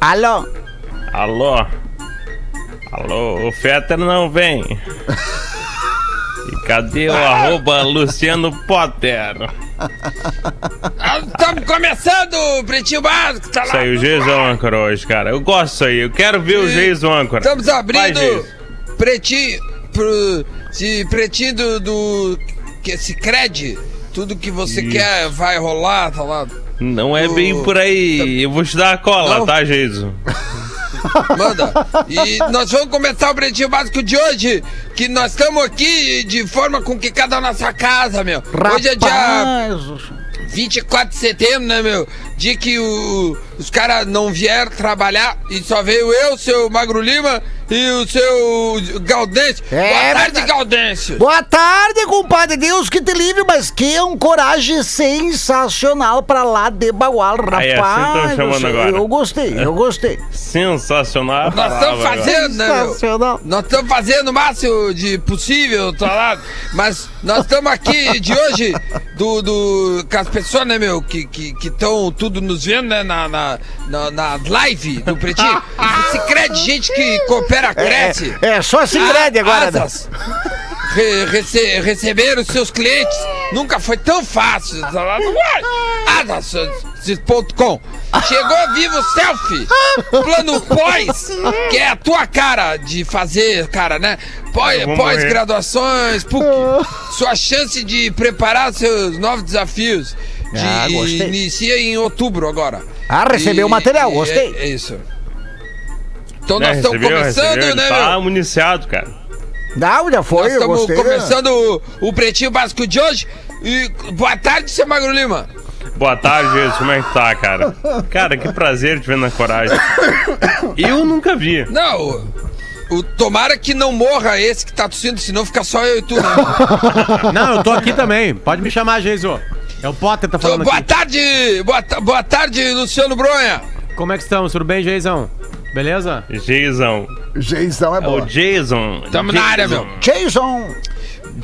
Alô? Alô? Alô, o Fetter não vem. E cadê o arroba Luciano Potter? Estamos começando o Pretinho Básico, tá lá. Isso aí, o Jason Âncora hoje, cara. Eu gosto disso aí. Eu quero ver o Jason Âncora. Estamos Vai, abrindo Jason. Pretinho, pro, se Pretinho do, do que se crede, tudo que você Isso. quer vai rolar, tá lá. Não é O- bem por aí. Eu vou te dar a cola, Não. tá, Jason? Manda. E nós vamos começar o Pretinho Básico de hoje, que nós estamos aqui de forma com que cada sua casa, meu. Hoje é dia Rapaz, 24 de setembro, né, meu? Dia que o- os caras não vieram trabalhar e só veio eu, seu Magro Lima e o seu Gaudêncio. É Boa tarde. Gaudêncio. Boa tarde, compadre. Deus que te livre, mas que um coragem sensacional pra lá de Bagual, rapaz. Aí, assim tão chamando eu, agora. eu gostei, eu gostei. Sensacional. Nós palavra estamos fazendo, né? Sensacional. Nós estamos fazendo o máximo de possível, tá lá? Mas nós estamos aqui de hoje do, do, com as pessoas, né, meu, que estão que, que tão tudo nos vendo, né, na, na, na, na live do Pretinho. Se crede, gente que coopera, cresce. É, é só se crede Ah, agora. né? asas. Re- rece- receber os seus clientes nunca foi tão fácil. Tá Asas.com. Chegou Vivo Selfie, plano pós, que é a tua cara de fazer, cara, né? Pós- Pós-graduações, PUC. Sua chance de preparar seus novos desafios. De, Ah, gostei. inicia em outubro agora. Ah, recebeu o material, gostei. É, é isso. Então Né, nós estamos começando, recebeu, né, Tá meu? municiado, cara. Não, já foi, Nós estamos gostei. começando o, o Pretinho Básico de hoje. E boa tarde, seu Magro Lima. Boa tarde, Jesus. Como é que tá, cara? Cara, que prazer te ver na coragem. Eu nunca vi. Não, o, tomara que não morra esse que tá tossindo, senão fica só eu e tu, né? Não, eu tô aqui também. Pode me chamar, Geiso. É o Potter que tá falando boa aqui. tarde, boa, ta- boa tarde, Luciano Bronha. Como é que estamos? Tudo bem, Geizão? Beleza? Jason. Jason é É o Jason. Tamo na área, meu. Jason.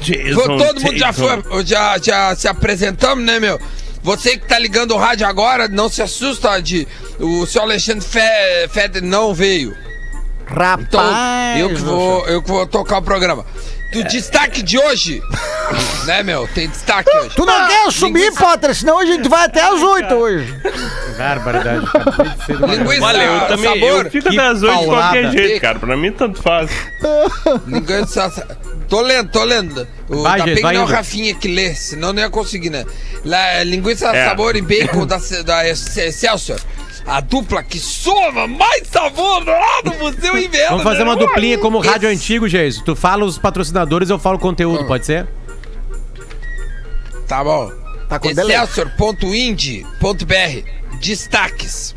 Jason. Todo mundo já, Jason. foi, já, já se apresentamos, né, meu? Você que tá ligando o rádio agora, não se assusta de o seu Alexandre Fe- Feder não veio. Rapaz. Então, eu que vou, eu que vou tocar o programa. Do destaque de hoje, né, meu? Tem destaque hoje. Tu não quer subir, linguiça- Potter, senão a gente vai até às 8 hoje. Barbaridade. Linguiça Olha, eu também sabor. eu fico das oito de qualquer jeito, cara. Pra mim, tanto faz. Linguiça Tô lendo, tô lendo. O, Vai, ainda gente, bem vai que não é o. Rafinha que lê, senão não ia conseguir, né? Linguiça É. sabor e bacon da, da Excelsior. A dupla que soma mais sabor lá no Museu Inventa. Vamos fazer né? uma duplinha como Esse- rádio antigo, Geiso. Tu fala os patrocinadores, eu falo o conteúdo, pode ser? Tá bom. Tá com. Excelsior.ind.br Destaques.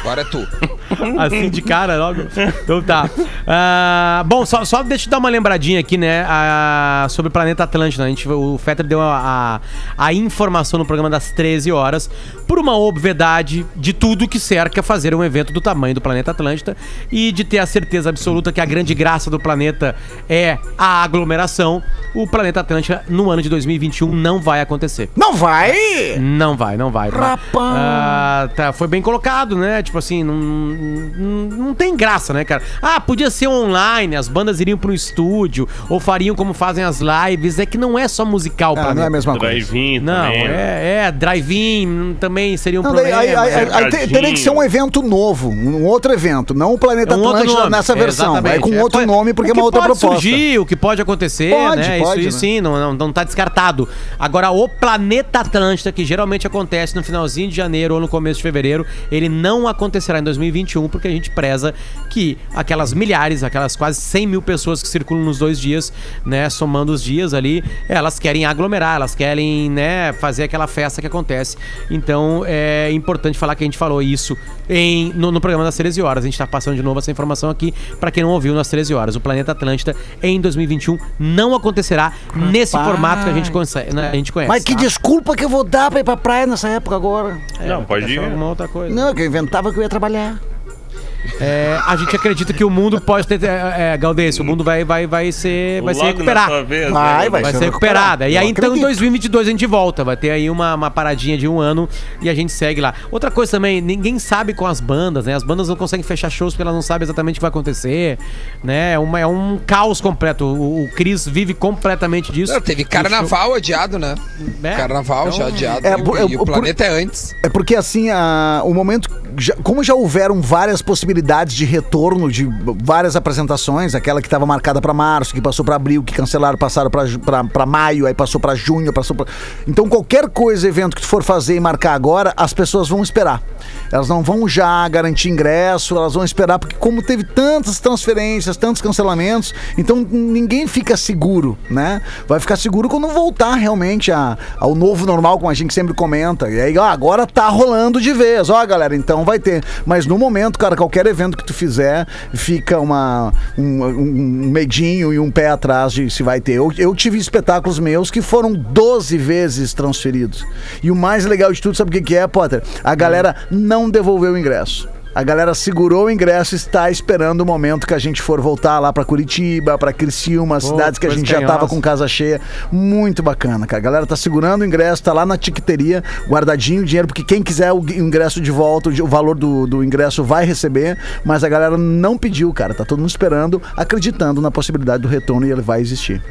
Agora é tu. Assim de cara logo. Então tá. Ah, bom, só, só deixa eu dar uma lembradinha aqui, né? ah, sobre o planeta Atlântida. A gente, o Fetter deu a, a, a informação no programa das 13 horas por uma obviedade de tudo que cerca fazer um evento do tamanho do planeta Atlântida e de ter a certeza absoluta que a grande graça do planeta é a aglomeração. O planeta Atlântida no ano de 2021 não vai acontecer. Não vai? Não vai, não vai. Rapaz. Ah, tá, foi bem colocado, né? Tipo assim, não, não, tem graça, né, cara? Ah, podia ser online, as bandas iriam pro estúdio, ou fariam como fazem as lives. É que não é só musical, Ah, pra não é a mesma coisa. Drive-in Não, também. é, é drive-in também seria um Não, daí, problema. aí, aí- né? aí te- teria que ser um evento novo, um outro evento, não o Planeta É um outro Atlântida nome, nessa versão. exatamente. É com É, outro pode- nome, porque o é que uma outra pode proposta. surgir, o que pode acontecer, Pode, né? pode, isso, né? isso sim, não, não, não tá descartado. Agora, o Planeta Atlântida, que geralmente acontece no finalzinho de janeiro ou no começo de fevereiro, ele não acontecerá em 2021 2021, porque a gente preza que aquelas milhares, aquelas quase 100 mil pessoas que circulam nos dois dias, né, somando os dias ali, elas querem aglomerar, elas querem, né, fazer aquela festa que acontece. Então é importante falar que a gente falou isso em, no, no programa das 13 horas. A gente tá passando de novo essa informação aqui para quem não ouviu nas 13 horas. O Planeta Atlântida em 2021 não acontecerá nesse formato que a gente, conhece, né, a gente conhece. Mas que tá? desculpa que eu vou dar pra ir pra praia nessa época agora. Não, pode é ir. alguma outra coisa. Não, que eu inventava que eu ia trabalhar. É, a gente acredita que o mundo pode ter. É, é, Galdês, o mundo vai, vai, vai, ser, vai se recuperar. na sua vez, Vai, né? vai. Vai ser ser recuperada. E aí, então, em acredito. 2022 a gente volta. Vai ter aí uma, uma paradinha de um ano e a gente segue lá. Outra coisa também, ninguém sabe com as bandas, né? As bandas não conseguem fechar shows porque elas não sabem exatamente o que vai acontecer, né? É, uma, é um caos completo. O, o Cris vive completamente disso. Não, teve carnaval adiado, né? É, Carnaval então- já adiado. É, e, o- e é, o por- planeta é antes. É porque assim, a- o momento. Já- como já houveram várias possibilidades de retorno de várias apresentações, aquela que estava marcada para março, que passou para abril, que cancelaram, passaram para maio, aí passou para junho, passou. Então qualquer coisa, evento que tu for fazer e marcar agora, as pessoas vão esperar. Elas não vão já garantir ingresso, elas vão esperar, porque como teve tantas transferências, tantos cancelamentos, então ninguém fica seguro, né? Vai ficar seguro quando voltar realmente a- ao novo normal, como a gente sempre comenta. E aí, ó, agora tá rolando de vez, ó, galera, então vai ter. Mas no momento, cara, qualquer evento que tu fizer, fica uma, um, um medinho e um pé atrás de se vai ter. Eu, eu tive espetáculos meus que foram 12 vezes transferidos. E o mais legal de tudo, sabe o que, que é, Potter? A galera não devolveu o ingresso. A galera segurou o ingresso e está esperando o momento que a gente for voltar lá pra Curitiba, pra Criciúma, Pô, cidades que a gente já tava com casa cheia. Muito bacana, cara. A galera tá segurando o ingresso, tá lá na tiqueteria, guardadinho o dinheiro, porque quem quiser o ingresso de volta, o valor do, do ingresso vai receber, mas a galera não pediu, cara. Tá todo mundo esperando, acreditando na possibilidade do retorno e ele vai existir.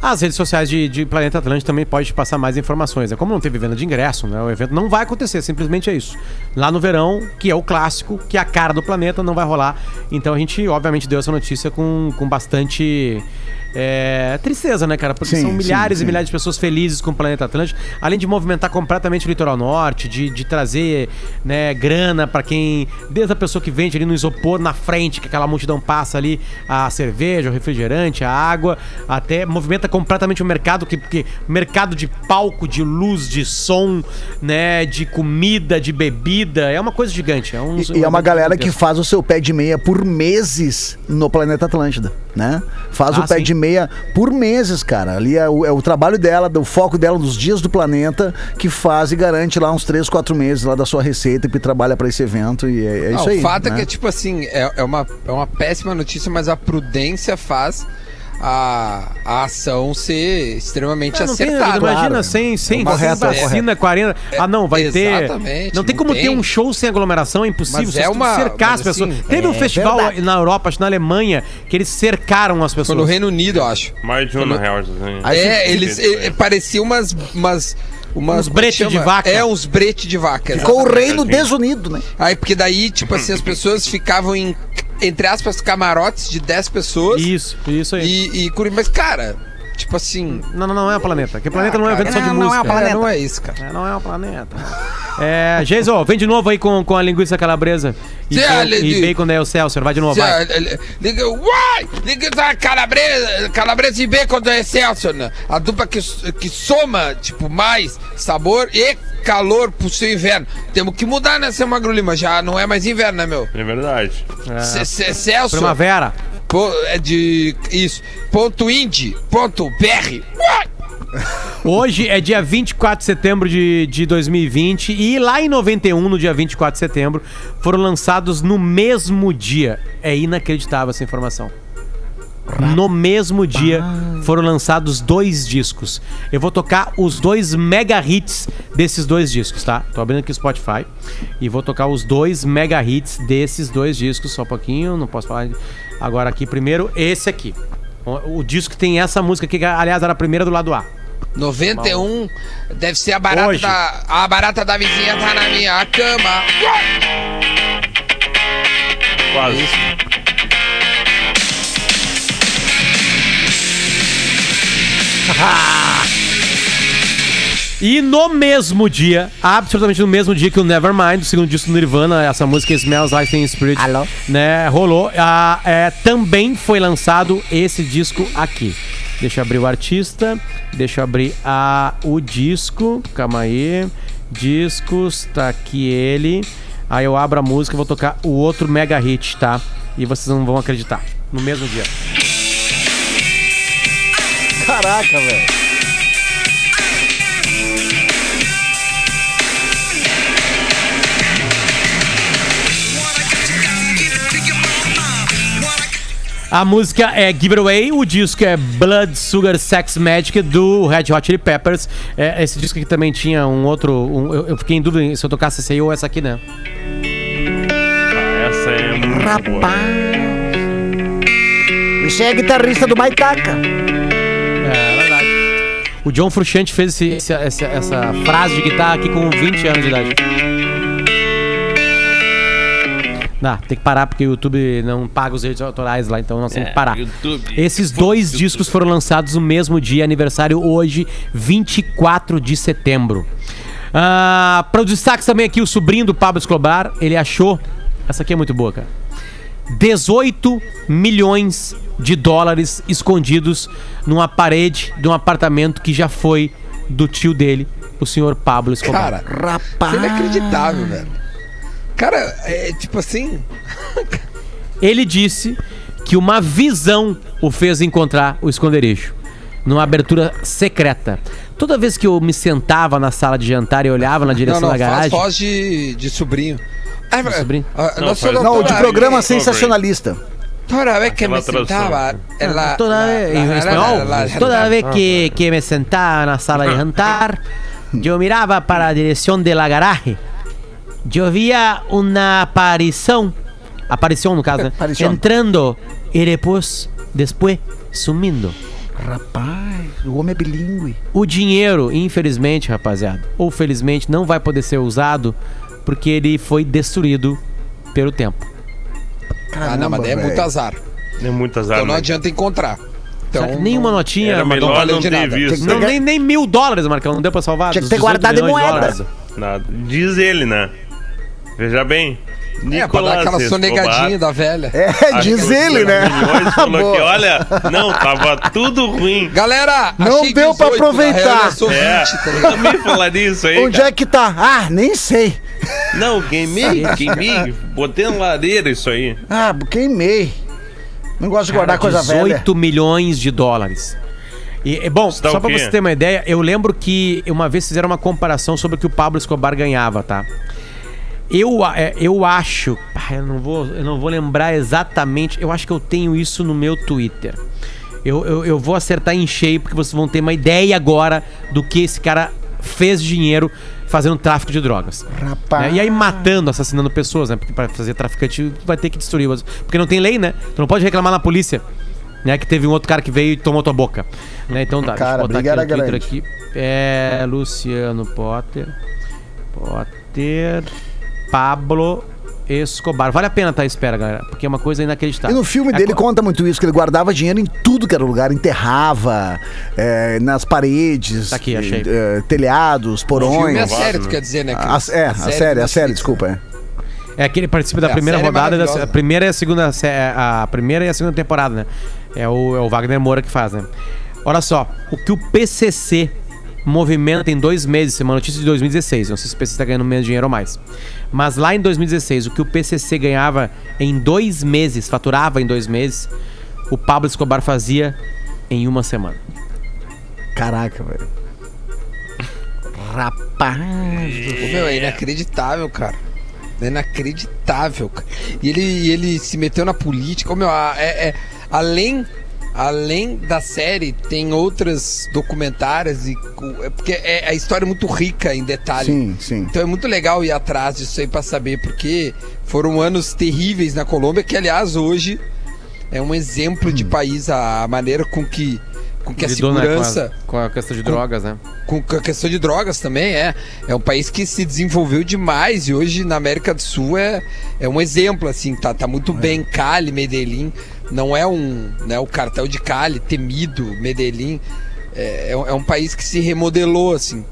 As redes sociais de, de Planeta Atlântico também pode te passar mais informações. É como não teve venda de ingresso, né? O evento não vai acontecer, simplesmente é isso. Lá no verão, que é o clássico, que é a cara do planeta, não vai rolar. Então a gente, obviamente, deu essa notícia com, com bastante é, tristeza, né, cara? Porque Sim, são milhares sim, e sim. milhares de pessoas felizes com o Planeta Atlântico, além de movimentar completamente o litoral norte, de, de trazer né, grana pra quem. Desde a pessoa que vende ali no isopor na frente, que aquela multidão passa ali a cerveja, o refrigerante, a água, até movimenta completamente o mercado, que, que mercado de palco, de luz, de som, né, de comida, de bebida, é uma coisa gigante. É um, E, e é uma galera que faz o seu pé de meia por meses no planeta Atlântida, né? Faz Ah, o pé sim. de meia por meses, cara. Ali é o, é o trabalho dela, do foco dela nos dias do planeta, que faz e garante lá uns 3, 4 meses lá da sua receita que trabalha pra esse evento. E é, é Não, isso aí. o fato né? é que, tipo assim, é, é uma, é uma péssima notícia, mas a prudência faz a, a ação ser extremamente É, não tem, acertada. imagina claro. sem, sem, É uma sem correto, é vacina, 40. Ah, não, vai ter. exatamente, Não tem não como ter tem. um show sem aglomeração, é impossível. Mas é uma- cercar mas as pessoas. assim, Teve um é festival verdade. na Europa, acho que na Alemanha, que eles cercaram as Foi pessoas. no Reino Unido, eu acho. Mais de um, na real. assim. É, eles eh, parecia umas. umas umas Uns é brete de vaca. É, uns brete de vaca. Ficou o exatamente. reino desunido, né? Aí, porque daí, tipo assim, as pessoas ficavam em, entre aspas, camarotes de 10 pessoas. Isso, isso aí. E, e Mas, cara, tipo assim. Não, não, não é o planeta. Porque planeta Ah, não é um cara, evento só de não, não é música. o planeta. É, não é isso, cara. É, não é o planeta. É, Geiso, vem de novo aí com, com a linguiça calabresa. E, Sim, bacon- olha, e bacon da El Celsior. Vai de novo, vai. Liga, liga, uai! Liga da calabresa, calabresa e bacon do Excelsior, né? A dupla que, que soma, tipo, mais sabor e calor pro seu inverno. Temos que mudar, né, seu Magro Lima? Já não é mais inverno, né, meu? É verdade. Ce- ce- Celsior, Primavera. Po- é de, isso, ponto indie, ponto br. Hoje é dia 24 de setembro de, de 2020 e lá em 91, no dia 24 de setembro, foram lançados no mesmo dia. É inacreditável essa informação. No mesmo dia foram lançados dois discos. Eu vou tocar os dois mega hits desses dois discos, tá? Tô abrindo aqui o Spotify e vou tocar os dois mega hits desses dois discos. Só um pouquinho, não posso falar agora aqui. Primeiro, esse aqui. O, o disco que tem essa música aqui, que aliás era a primeira do lado A. 91 deve ser a barata Hoje. da a barata da vizinha tá na minha cama. Quase. E no mesmo dia, absolutamente no mesmo dia que o Nevermind, o segundo disco do Nirvana, essa música Smells Like Teen Spirit, Alô? né, rolou, ah, é, também foi lançado esse disco aqui. Deixa eu abrir o artista, deixa eu abrir a, o disco, calma aí, discos, tá aqui ele. Aí eu abro a música e vou tocar o outro mega hit, tá? E vocês não vão acreditar. No mesmo dia. Caraca, velho. A música é Give It Away, o disco é Blood Sugar Sex Magic do Red Hot Chili Peppers. É, esse disco aqui também tinha um outro. um- eu, eu fiquei em dúvida se eu tocasse essa aí ou essa aqui, né? Ah, essa é muito boa. Você é guitarrista do Maitaca. É, é verdade. O John Frusciante fez esse- esse- essa, essa frase de guitarra aqui com 20 anos de idade. Não, tem que parar porque o YouTube não paga os direitos autorais lá, então nós temos que parar. YouTube. Esses dois discos foram lançados no mesmo dia, aniversário hoje, 24 de setembro. Ah, para os destaques também aqui, o sobrinho do Pablo Escobar, ele achou. Essa aqui é muito boa, cara. 18 milhões de dólares escondidos numa parede de um apartamento que já foi do tio dele, o senhor Pablo Escobar. Cara, Rapaz. isso é inacreditável, velho. Cara, é tipo assim. Ele disse que uma visão o fez encontrar o esconderijo. Numa abertura secreta. Toda vez que eu me sentava na sala de jantar e olhava na Não, direção não, da faz garagem. voz de, de sobrinho. Ah, De sobrinho? ah, Não, faz- Não, o de programa sensacionalista. Toda vez que Aquela me tradução. sentaba. en la- Toda la- vez, la- em la- espanhol, la- la- toda vez que, que me sentaba na sala de jantar, yo miraba para a direção de la garagem. Eu via uma aparição, aparição no caso, né? Aparição. entrando e depois, depois sumindo. Rapaz, o homem é bilíngue. O dinheiro, infelizmente, rapaziada, ou felizmente, não vai poder ser usado porque ele foi destruído pelo tempo. Ah, não, mas daí é muito azar. É muito azar. Então não né? adianta encontrar. Então, Será que nenhuma notinha, Era melhor valeu não de ter nada. visto. Não, nem, nem mil dólares, Marcão, não deu pra salvar. Tinha que ter 18 guardado em moeda. Nada. Diz ele, né? Veja bem. É, pra dar aquela sonegadinha da velha. É, diz ele, né? Falou que, olha, não, tava tudo ruim. Galera, Não achei deu pra 18, na real, aproveitar. eu sou É, 20, tá ligado? também falar disso aí. Onde cara. é que tá? Ah, nem sei. Não, queimei, queimei. Botei na lareira isso aí. Ah, queimei. Não gosto de guardar coisa 18 velha. milhões de dólares. E, e, bom, dá só quê? você ter uma ideia, eu lembro que uma vez fizeram uma comparação sobre o que o Pablo Escobar ganhava, tá? Eu, é, eu acho, ah, eu não, vou, eu não vou lembrar exatamente, eu acho que eu tenho isso no meu Twitter. Eu, eu, eu vou acertar em cheio, porque vocês vão ter uma ideia agora do que esse cara fez dinheiro fazendo tráfico de drogas. Rapaz. Né? E aí matando, assassinando pessoas, né? Porque pra fazer traficante vai ter que destruir. Porque não tem lei, né? Tu não pode reclamar na polícia. Né? Que teve um outro cara que veio e tomou tua boca. Né? Então tá, Cara, deixa eu botar aqui no Twitter grande. aqui. É Luciano Potter. Potter. Pablo Escobar. Vale a pena estar à espera, galera. Porque é uma coisa E inacreditável. no filme É dele co- conta muito isso, que ele guardava dinheiro em tudo que era lugar, enterrava, é, nas paredes, Tá aqui, achei. é, telhados, Filme porões. é Provável, sério, tu quer dizer, né? A, é, a série, a do série, Netflix, desculpa. né? É. É que ele participa É, da a primeira série é rodada, da, a primeira e a segunda, a primeira e a segunda temporada, né? É o, é o Wagner Moura que faz, né? Olha só, o que o PCC movimenta em dois meses, isso é uma notícia de 2016, não sei se o PCC tá ganhando menos dinheiro ou mais. Mas lá em 2016, o que o PCC ganhava em dois meses, faturava em dois meses, o Pablo Escobar fazia em uma semana. Caraca, velho. Rapaz. Ô, meu, é inacreditável, cara. É inacreditável, cara. E ele, ele se meteu na política. Meu, é, é- além, além da série, tem outras documentárias. E, é porque é, a história é muito rica em detalhe. Sim, sim. Então é muito legal ir atrás disso aí pra saber, porque foram anos terríveis na Colômbia, que aliás hoje é um exemplo de país, a maneira com que, com que a Lidou, né, segurança com, a, com a questão de drogas, né? com a questão de drogas também, é. É um país que se desenvolveu demais e hoje na América do Sul é, é um exemplo, assim, tá, tá muito bem. Cali, Medellín, não é um. Né, o cartel de Cali, temido, Medellín. É, é um- é um país que se remodelou, assim.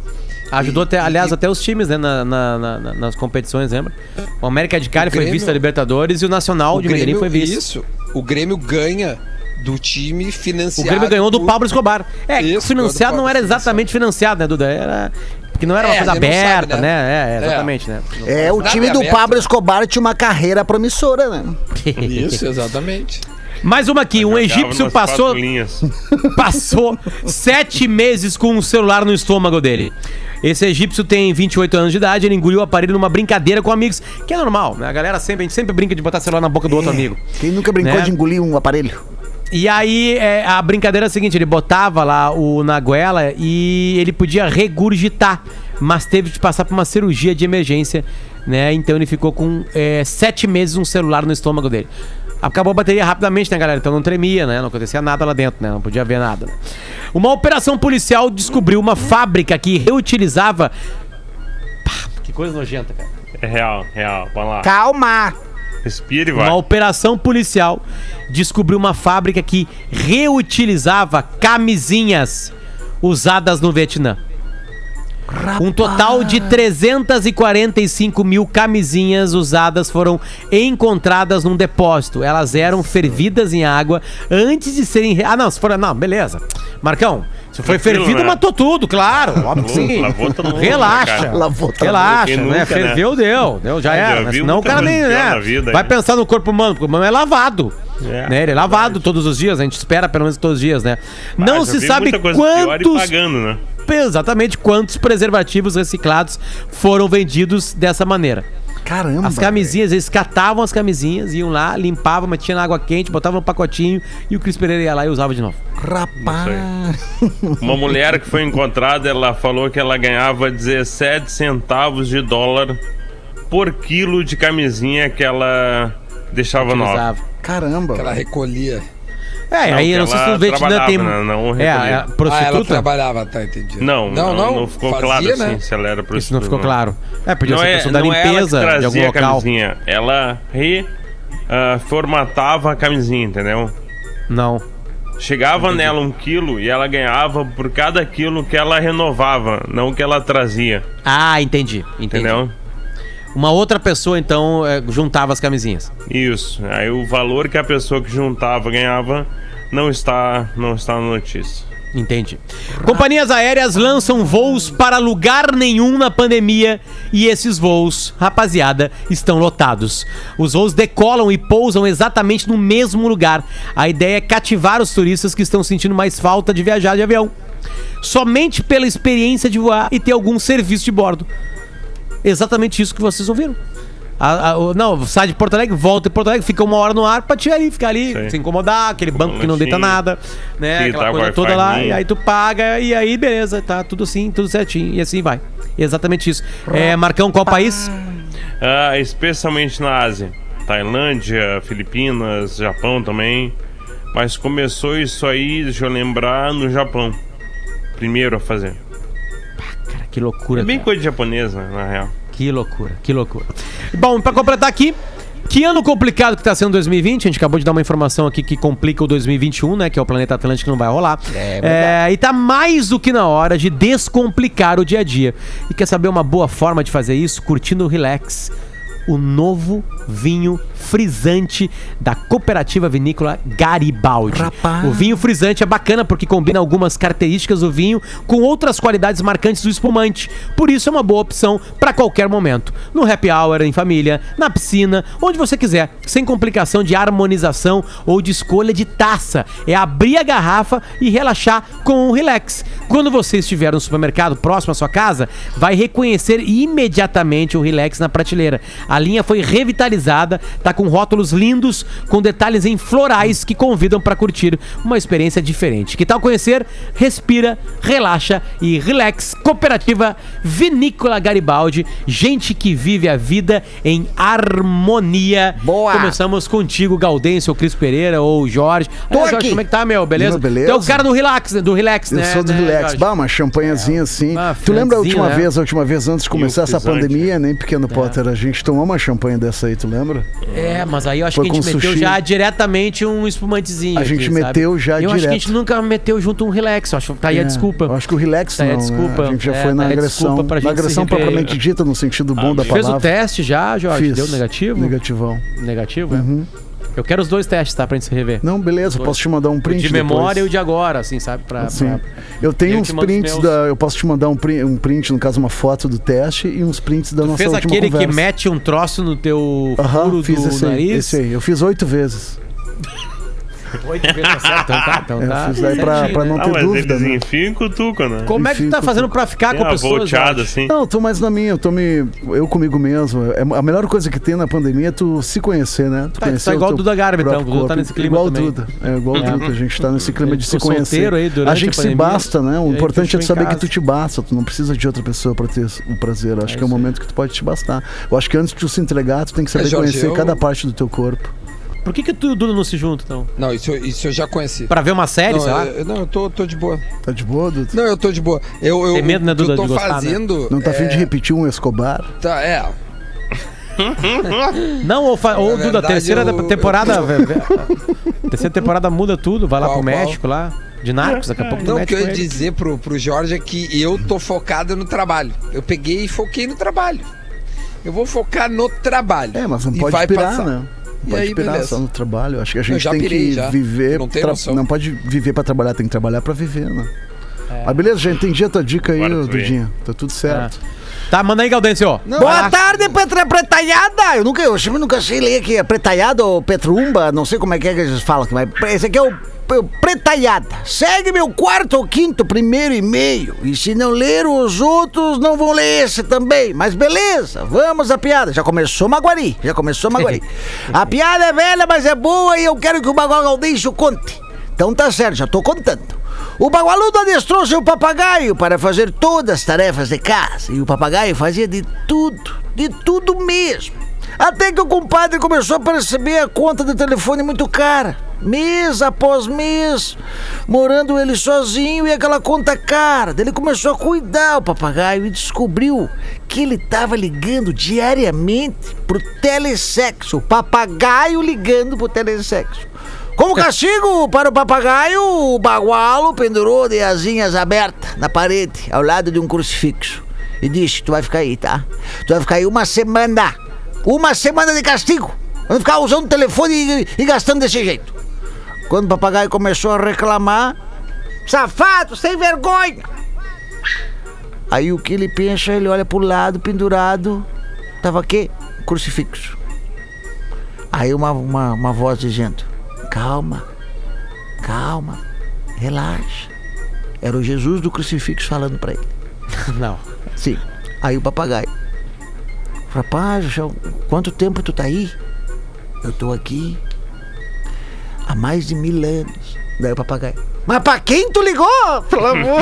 Ajudou até, aliás, até os times, né, na- na- na- na- nas competições, lembra? O América de Cali O foi Grêmio- vice da Libertadores e o Nacional O de Medellín Grêmio, foi vice. Isso. O Grêmio ganha do time O financiado. Grêmio ganhou do Pablo Escobar. É, Isso, financiado não era exatamente financiado, né, Duda? Era. Porque não era uma É, coisa a gente não sabe, aberta, né? né? É, É. exatamente, né? É, o time é do aberto, Pablo né? Escobar tinha uma carreira promissora, né? Isso, exatamente. Mais uma aqui, um Jogava egípcio passou, passou sete meses com um celular no estômago dele. Esse egípcio tem 28 anos de idade, ele engoliu o aparelho numa brincadeira com amigos, que é normal, né? A galera sempre, a gente sempre brinca de botar celular na boca do outro amigo. Quem nunca brincou Né? de engolir um aparelho? E aí, é, a brincadeira é a seguinte: ele botava lá o na goela e ele podia regurgitar, mas teve de passar por uma cirurgia de emergência, né? Então ele ficou com é, sete meses um celular no estômago dele. Acabou a bateria rapidamente, né, galera? Então não tremia, né? Não acontecia nada lá dentro, né? Não podia ver nada. né? Uma operação policial descobriu uma fábrica que reutilizava. Pá, que coisa nojenta, cara. É real, real. Vamos lá. Calma! Respira e vai. Uma operação policial descobriu uma fábrica que reutilizava camisinhas usadas no Vietnã. Um total de 345 mil camisinhas usadas foram encontradas num depósito. Elas eram fervidas em água antes de serem. re- Ah, não, se for. Não, beleza. Marcão, se foi Tranquilo, fervido, né? matou tudo, claro. Óbvio que sim. Lavou todo mundo, Relaxa. né, cara? Lavou todo Relaxa, né? nunca, né? Ferveu, deu. Deu, já já era. né? vi Senão o cara nem. Né? vida, Vai né? pensar no corpo humano, porque o humano é lavado. É, né? Ele é lavado todos os dias, a gente espera pelo menos todos os dias, né? Não Ah, já se sabe quantos. pagando, né? Exatamente quantos preservativos reciclados foram vendidos dessa maneira. Caramba! As camisinhas, eles catavam as camisinhas, iam lá, limpavam, metiam na água quente, botavam no pacotinho e o Cris Pereira ia lá e usava de novo. Rapaz! Uma mulher que foi encontrada, ela falou que ela ganhava 17 centavos de dólar por quilo de camisinha que ela deixava nova. Utilizava. Caramba! Que ela recolhia. É, Não, aí não sei se ela no Vietnã tem. né? Não é, recolhia. é, Ah, ela prostituta. trabalhava, tá, entendi. Não, não, não, ficou fazia, claro né? assim se ela era prostituta. Isso não ficou claro. É, podia Não ser é, pessoa da não é ela que limpeza de trazia algum a local. camisinha, ela reformatava a camisinha, entendeu? Não. Chegava nela um quilo e ela ganhava por cada quilo que ela renovava, não que ela trazia, Ah, entendi. entendi. entendeu? Uma outra pessoa, então, é, juntava as camisinhas. Isso. Aí o valor que a pessoa que juntava ganhava não está, não está na notícia. Entendi. Companhias aéreas lançam voos para lugar nenhum na pandemia e esses voos, rapaziada, estão lotados. Os voos decolam e pousam exatamente no mesmo lugar. A ideia é cativar os turistas que estão sentindo mais falta de viajar de avião. Somente pela experiência de voar e ter algum serviço de bordo. Exatamente isso que vocês ouviram. A- a- o- não, sai de Porto Alegre, volta em Porto Alegre, fica uma hora no ar pra te ali, ficar ali, Sim. se incomodar, aquele banco que não deita nada, né? Aquela tá, coisa toda lá, e aí tu paga, e aí beleza, tá tudo assim, tudo certinho, e assim vai. Exatamente isso. É, Marcão, qual país? Ah, especialmente na Ásia. Tailândia, Filipinas, Japão também. Mas começou isso aí, deixa eu lembrar, no Japão. Primeiro a fazer. Que loucura. É bem cara. coisa de japonesa, na real. Que loucura, que loucura. Bom, pra completar aqui, que ano complicado que tá sendo 2020. A gente acabou de dar uma informação aqui que complica o 2021, né? Que é o planeta Atlântico que não vai rolar. É, e tá mais do que na hora de descomplicar o dia a dia. E quer saber uma boa forma de fazer isso? Curtindo o Relax. O novo vinho frisante da cooperativa vinícola Garibaldi. Rapaz. O vinho frisante é bacana porque combina algumas características do vinho com outras qualidades marcantes do espumante. Por isso é uma boa opção para qualquer momento. No happy hour, em família, na piscina, onde você quiser, sem complicação de harmonização ou de escolha de taça. É abrir a garrafa e relaxar com o relax. Quando você estiver no supermercado próximo à sua casa, vai reconhecer imediatamente o relax na prateleira. A linha foi revitalizada, tá com rótulos lindos, com detalhes em florais que convidam para curtir uma experiência diferente. Que tal conhecer? Respira, relaxa e relax. Cooperativa Vinícola Garibaldi. Gente que vive a vida em harmonia. Boa. Começamos contigo, Gaudêncio, ou Cris Pereira, ou Jorge. Tô Aí, Jorge, aqui. como é que tá, meu? Beleza? Beleza. Tu é o cara do relax, né? Do relax, Eu né? sou do né, relax. Jorge? Bah, uma champanhezinha assim. Ah, tu lembra a última né? vez, a última vez antes de começar essa pandemia, nem pequeno Potter? A gente tomou uma champanhe dessa aí, tu lembra? É, mas aí eu acho Foi que a gente meteu sushi. já diretamente um espumantezinho. A gente aqui, sabe? meteu já Eu acho que a direto. gente nunca meteu junto um relax. Eu acho que tá aí a É, desculpa. Eu acho que o relax Tá aí a não, né? desculpa. A gente já É, foi na tá aí a agressão. pra Na agressão propriamente dita, no sentido bom da Fez palavra. o teste já, Jorge? Fiz. Deu negativo? Negativão. Negativo, é? Eu quero os dois testes, tá? Pra gente se rever. Não, beleza, eu posso te mandar um o print de memória e o depois. de agora, assim, sabe? Pra, Sim. pra- Eu tenho Eu uns prints meus. da. Eu posso te mandar um print, um print, no caso, uma foto do teste e uns prints da nossa Fez última aquele conversa. que mete um troço no teu Aham, furo fiz do esse aí, nariz. esse aí. Eu fiz oito vezes. Oito vezes, tá certo, então tá, então Eu tá fiz daí pra, certinho, pra né? não Ah, ter mas dúvida. eles né? enfiam e cutucam, né? Como é que tu tá tu- fazendo pra ficar Tem com uma pessoas? volteada, assim. Não, eu tô mais na minha, eu tô me. Eu comigo mesmo. É, a melhor coisa que tem na pandemia é tu se conhecer, né? Tu Tá, conhecer tá igual o Duda Garbi, então, próprio o Duda tá corpo. nesse clima Igual o também. Duda. É igual o É. Duda. A gente tá nesse clima Ele de se ficou conhecer. solteiro aí durante a gente a se pandemia. basta, né? E O aí importante é fechou tu em saber que casa. tu te basta. Tu não precisa de outra pessoa pra ter o prazer. Eu acho que é o momento que tu pode te bastar. Eu acho que antes de tu se entregar, tu tem que saber É, Jorge, conhecer eu- cada parte do teu corpo. Por que, que tu e o Duda não se juntam, então? Não, isso, isso eu já conheci. Pra ver uma série, Não, sei lá? eu, não, eu tô, tô de boa. Tá de boa, Duda? Não, eu tô de boa. Eu, eu, Tem medo, né, o que Duda, eu tô de gostar, né? fazendo. Não tá afim é, de repetir um Escobar? Tá, é. Não, ou, fa... ou Na Duda, verdade, terceira eu- temporada. terceira temporada muda tudo, vai lá Qual, pro qual? México lá. De Narcos, daqui a pouco Não, o que eu ia dizer pro, pro Jorge é que eu tô focado no trabalho. Eu peguei e foquei no trabalho. Eu vou focar no trabalho. É, mas não E pode vai pirar, passar. né? E Pode aí, pirar beleza. só no trabalho. Acho que a gente já tem pirei, que já. viver. Não tem não pode viver pra trabalhar, tem que trabalhar pra viver, né? É. Mas beleza, já entendi a tua dica aí. Dudinha. Tá tudo certo. Tá, manda aí, Gaudêncio. Não, Boa ah, tarde, Petra Pretalhada! Eu nunca, eu sempre nunca sei ler aqui, é Pretalhada ou Petrumba, não sei como é que é que eles falam mas esse aqui é o Pretalhada. Segue meu quarto ou quinto, primeiro e meio. E se não ler os outros, não vão ler esse também. Mas beleza, vamos à piada. Já começou Maguari, já começou Maguari. a piada é velha, mas é boa e eu quero que o Bagual Gaudêncio conte. Então tá certo, já tô contando. O bagualudo adestrou seu papagaio para fazer todas as tarefas de casa. E o papagaio fazia de tudo, de tudo mesmo. Até que o compadre começou a perceber a conta do telefone muito cara. Mês após mês, morando ele sozinho e aquela conta cara. Ele começou a cuidar o papagaio e descobriu que ele estava ligando diariamente pro telesexo. O papagaio ligando pro telesexo. Como castigo para o papagaio, o bagualo pendurou de asinhas abertas na parede, ao lado de um crucifixo. E disse: Tu vai ficar aí, tá? Tu vai ficar aí uma semana. Uma semana de castigo. Vai ficar usando o telefone e, e gastando desse jeito. Quando o papagaio começou a reclamar: Safado, sem vergonha! Aí o que ele pensa, ele olha pro lado, pendurado. Tava aqui, crucifixo. Aí uma, uma, uma voz dizendo: Calma, calma, relaxa. Era o Jesus do crucifixo falando pra ele. Não. Sim. Aí o papagaio. Rapaz, quanto tempo tu tá aí? Eu tô aqui há mais de mil anos. Daí o papagaio. Mas pra quem tu ligou? Pelo amor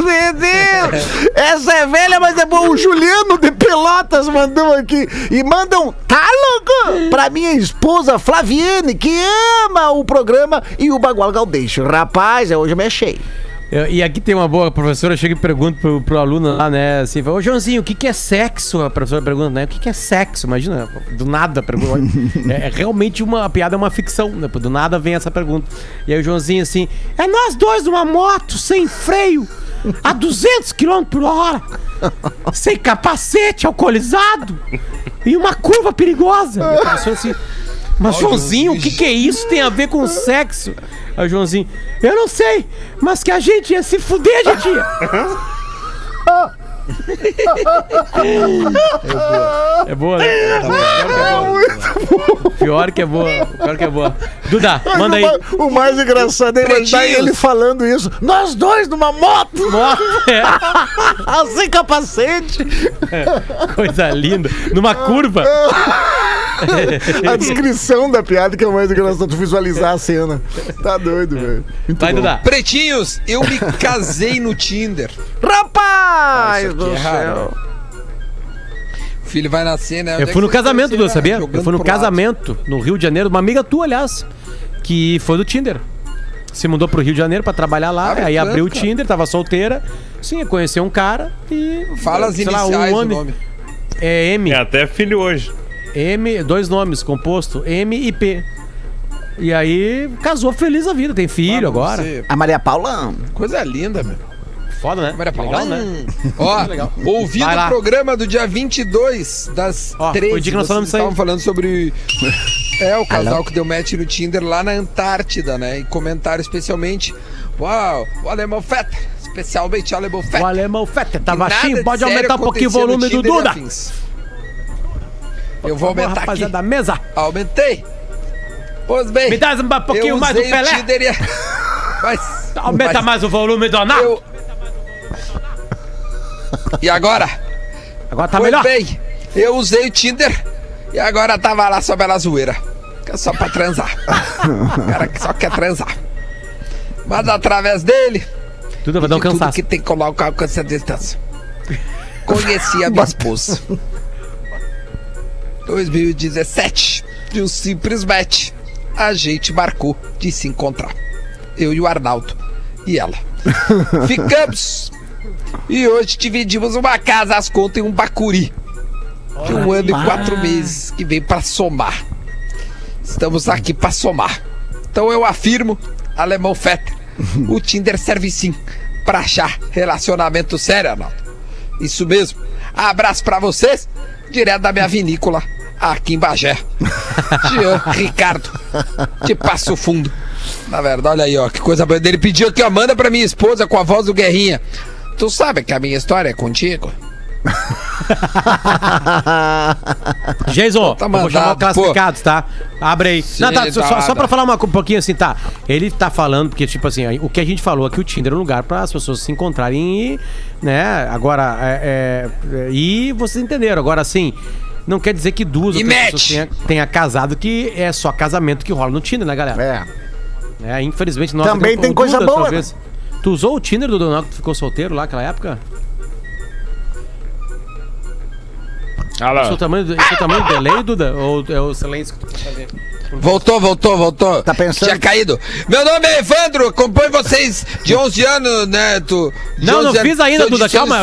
Meu Deus! Essa é velha, mas é boa. O Juliano de Pelotas mandou aqui. E mandam tá louco? Pra minha esposa Flaviane, que ama o programa e o Bagual Gaudeixo. Rapaz, hoje eu me achei. Eu- e aqui tem uma boa, professora chega e pergunta pro, pro aluno lá, né, assim, fala, ô Joãozinho, o que que é sexo? A professora pergunta, né, o que que é sexo? Imagina, do nada, pergunta. é, é realmente uma, a piada é uma ficção, né, do nada vem essa pergunta. E aí o Joãozinho assim, é nós dois numa moto, sem freio, a 200 km por hora, sem capacete, alcoolizado, e uma curva perigosa. E a professora assim... Mas Ó, Joãozinho, o que, que é isso? Tem a ver com sexo? Aí Joãozinho, eu não sei, mas que a gente ia se fuder, gente ia. É boa, né? Pior que é boa. Pior que é boa. Duda, manda aí. O ma- O mais engraçado é daí ele falando isso. Nós dois numa moto, É, sem capacete. coisa linda. Numa curva. A descrição da piada que é o mais engraçado. Tu visualizar a cena. Tá doido, velho. Vai, bom. Duda. Pretinhos, eu me casei no Tinder. Rapaz Ah, do é raro, céu. filho vai nascer, né? Onde Eu é fui no casamento, Duda, conheceram? sabia? Eu fui no pro lado. casamento no Rio de Janeiro, de uma amiga tua, aliás, que foi do Tinder. Se mudou pro Rio de Janeiro pra trabalhar lá, Ah, aí abriu o. Tinder, tava solteira. Sim, conheceu um cara e. Fala as sei lá, iniciais um do ano- nome. É M. É até filho hoje. M, dois nomes composto, M e P. E aí casou feliz a vida, tem filho Ah, agora. você- A Maria Paula. Coisa linda, meu. Foda, né? Paula. Legal, né? Ó, Legal. ouvindo o programa do dia 22 das Ó, foi 13, o dia que nós falamos isso aí. estavam falando sobre é o casal que deu match no Tinder lá na Antártida, né? E comentaram especialmente, uau, o alemão Fetter, especialmente o alemão Fetter. O alemão Fete tá baixinho, de pode aumentar um pouquinho o volume do Duda. Eu vou aumentar aqui. da mesa. Aumentei. Pois bem. Me dá um pouquinho mais do Pelé. Tinder e... Mas, Aumenta mas mais o volume do Arnaldo. eu... E agora? Agora tá Pois melhor. bem, eu usei o Tinder e agora tava lá só pela zoeira. Que é só pra transar. o cara que só quer transar. Mas através dele, Tudo vai dar um de tudo cansaço. que tem que colocar com essa distância. Conheci a minha esposa. 2017, de um simples match, a gente marcou de se encontrar. Eu e o Arnaldo. E ela. Ficamos. E hoje dividimos uma casa às contas em um bacuri. De um ano e quatro meses que vem pra somar. Estamos aqui pra somar. Então eu afirmo, alemão Fetter, o Tinder serve sim pra achar relacionamento sério, Arnaldo. Isso mesmo. Abraço pra vocês, direto da minha vinícola, aqui em Bagé. Jean Ricardo, de Passo Fundo. Na verdade, olha aí, ó, que coisa boa. Ele pediu aqui, ó, manda pra minha esposa com a voz do Guerrinha. Tu sabe que a minha história é contigo? Jason, Tá eu vou chamar o classificados, tá? Abre aí. Sim, Não, tá, só, só pra falar uma, um pouquinho assim, tá? Ele tá falando, porque, tipo assim, o que a gente falou aqui, o Tinder é um lugar para as pessoas se encontrarem e, né, agora, é, é, e vocês entenderam. Agora, assim, não quer dizer que duas E outras match. pessoas tenha, tenha casado, que é só casamento que rola no Tinder, né, galera? É. É, infelizmente nós Também tem coisa boa, talvez- Tu usou o Tinder do Donald que ficou solteiro lá naquela época? Olha Esse é o lá. tamanho, esse é o tamanho do delay, Duda? Ou é o silêncio que tu quer fazer? Voltou, voltou, voltou. Tá pensando? Tinha caído. Meu nome é Evandro, acompanho vocês de 11 anos, né? Tu, Não, 11 não anos. fiz ainda, Duda. Calma.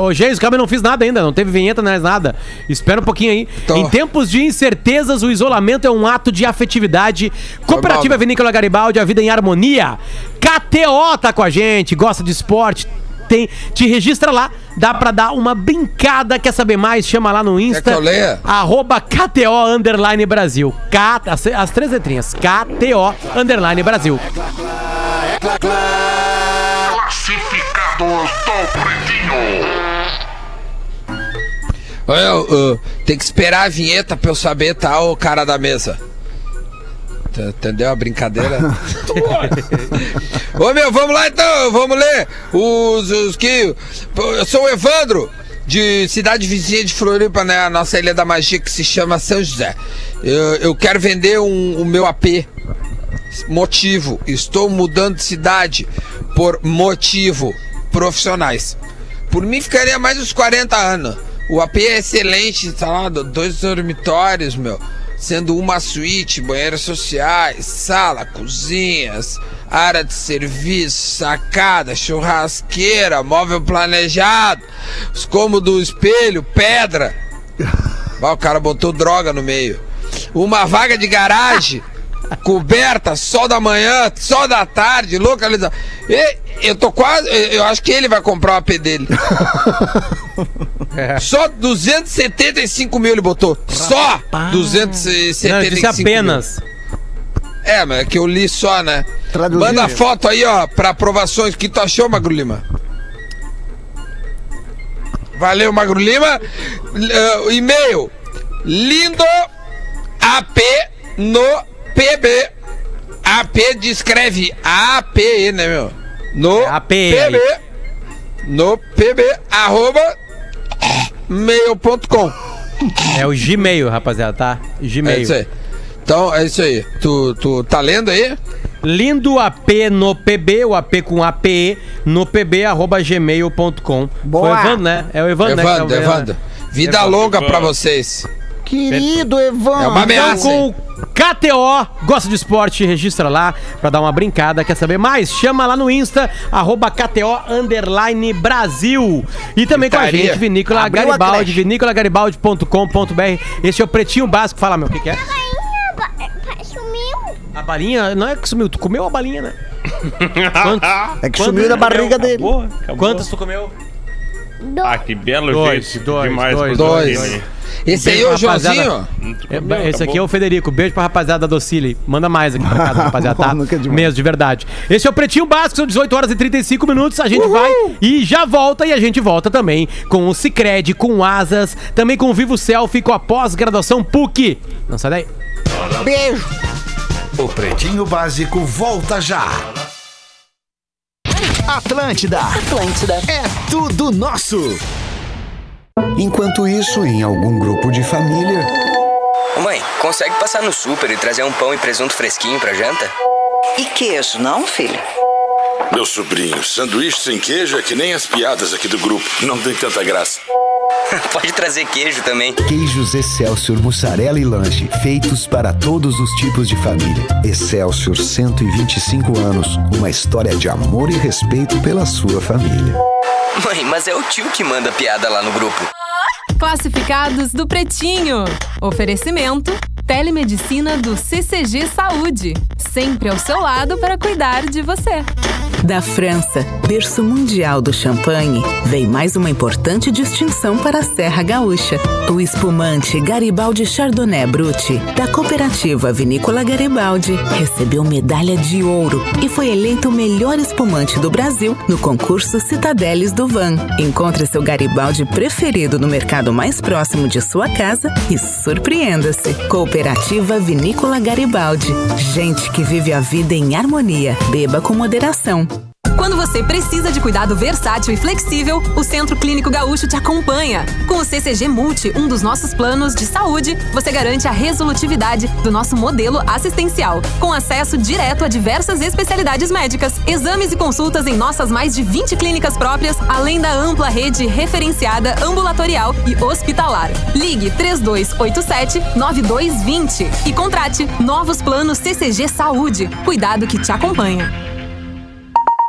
Ô, Geis, calma, eu não fiz nada ainda. Não teve vinheta, não é nada. Espera um pouquinho aí. Tô. Em tempos de incertezas, o isolamento é um ato de afetividade. Cooperativa mal, Vinícola Garibaldi, a vida em harmonia. KTO tá com a gente, gosta de esporte. Tem, te registra lá, dá pra dar uma brincada. Quer saber mais? Chama lá no Insta. que eu leia? Arroba KTO Underline Brasil. K, as, as três letrinhas. KTO Underline Brasil. Classificados do Pretinho. Tem que esperar a vinheta pra eu saber, tá, ô cara da mesa. T- Entendeu a brincadeira? Ô meu, vamos lá então, vamos ler os, os que. Eu sou o Evandro, de cidade vizinha de Floripa, né? A nossa ilha da magia que se chama São José. Eu, eu quero vender um, o meu AP. Motivo, estou mudando de cidade por motivo profissionais. Por mim ficaria mais uns 40 anos. O AP é excelente, instalado dois dormitórios, meu. Sendo uma suíte, banheiros sociais, sala, cozinhas, área de serviço, sacada, churrasqueira, móvel planejado, os cômodos, espelho, pedra. Ah, o cara botou droga no meio. Uma vaga de garagem, coberta, sol da manhã, sol da tarde, localização. E eu tô quase. Eu acho que ele vai comprar o AP dele. Só 275 mil ele botou. Só Não, 275 eu disse mil. apenas. É, mas é que eu li só, né? Manda foto aí, ó, pra aprovações. O que tu achou, Magro Lima? Valeu, Magro Lima. O e-mail. Lindo AP no PB. AP descreve APE, né, meu? No É AP. PB. No PB, arroba mail.com. É o Gmail, rapaziada, tá? É Gmail. isso aí. Então, é isso aí. Tu, tu tá lendo aí? Lindo AP no PB, o AP com APE, no pb, arroba gmail.com. Foi Boa. o Evandro, né? É o Evandro, né? Evandro, vendo, Evandro. né? Vida longa pra vocês. Querido Evandro. É uma ameaça. Com KTO, gosta de esporte, registra lá pra dar uma brincada. Quer saber mais? Chama lá no Insta, arroba KTO Underline Brasil. E também com a gente, Vinícola Abriu Garibaldi, vinícolagaribaldi.com.br. Esse é o Pretinho Básico. Fala, meu, o que, que é? Sumiu? A balinha, não é que sumiu, tu comeu a balinha, né? Quantos? É que sumiu da barriga dele. Acabou, acabou. Quantas tu comeu? Ah, que belo Dois, jeito. dois, Demais dois, dois. Doriane. Esse aí é o. Joãozinho? É, esse aqui é o Federico. Beijo pra rapaziada da Docile. Manda mais aqui pra casa, rapaziada, tá? É. Mesmo, de verdade. Esse é o Pretinho Básico, são 18 horas e 35 minutos. A gente vai e já volta. E a gente volta também com o Cicred, com o Asas, também com o Vivo Selfie, com a pós-graduação PUC. Não sai daí. Beijo. O Pretinho Básico volta já. Atlântida. Atlântida. É tudo nosso. Enquanto isso, em algum grupo de família. Ô mãe, consegue passar no super e trazer um pão e presunto fresquinho pra janta? E queijo, não, filho? Meu sobrinho, sanduíche sem queijo é que nem as piadas aqui do grupo. Não tem tanta graça. Pode trazer queijo também. Queijos Excelsior Mussarela e Lanche, feitos para todos os tipos de família. Excelsior 125 anos, uma história de amor e respeito pela sua família. Mãe, mas é o tio que manda piada lá no grupo. Classificados do Pretinho. Oferecimento: Telemedicina do CCG Saúde. Sempre ao seu lado para cuidar de você. Da França, berço mundial do champanhe, vem mais uma importante distinção para a Serra Gaúcha. O espumante Garibaldi Chardonnay Brut, da cooperativa Vinícola Garibaldi, recebeu medalha de ouro e foi eleito o melhor espumante do Brasil no concurso Citadeles do Van. Encontre seu Garibaldi preferido no mercado mais próximo de sua casa e surpreenda-se. Cooperativa Vinícola Garibaldi. Gente que vive a vida em harmonia. Beba com moderação. Quando você precisa de cuidado versátil e flexível, o Centro Clínico Gaúcho te acompanha. Com o CCG Multi, um dos nossos planos de saúde, você garante a resolutividade do nosso modelo assistencial, com acesso direto a diversas especialidades médicas, exames e consultas em nossas mais de 20 clínicas próprias, além da ampla rede referenciada ambulatorial e hospitalar. Ligue 3287 9220 e contrate novos planos CCG Saúde. Cuidado que te acompanha.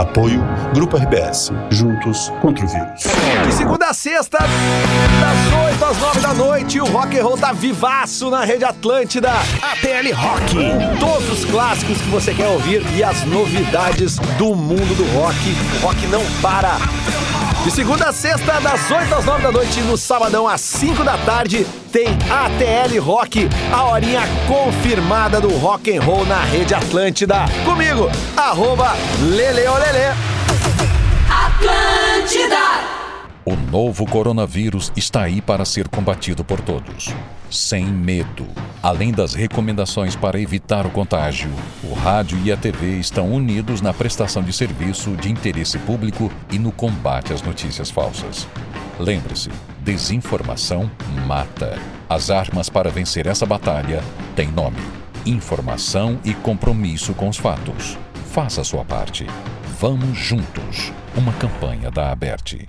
Apoio Grupo RBS. Juntos contra o vírus. De segunda a sexta, das 8 às 9 da noite, o rock and roll tá vivaço na Rede Atlântida. ATL Rock. Todos os clássicos que você quer ouvir e as novidades do mundo do rock. O rock não para. De segunda a sexta, das 8 às 9 da noite, no sabadão às 5 da tarde, tem ATL Rock, a horinha confirmada do rock and roll na Rede Atlântida. Comigo, arroba Leleolele. O novo coronavírus está aí para ser combatido por todos. Sem medo. Além das recomendações para evitar o contágio, o rádio e a TV estão unidos na prestação de serviço de interesse público e no combate às notícias falsas. Lembre-se: desinformação mata. As armas para vencer essa batalha têm nome: informação e compromisso com os fatos. Faça a sua parte. Vamos juntos. Uma campanha da Aberte.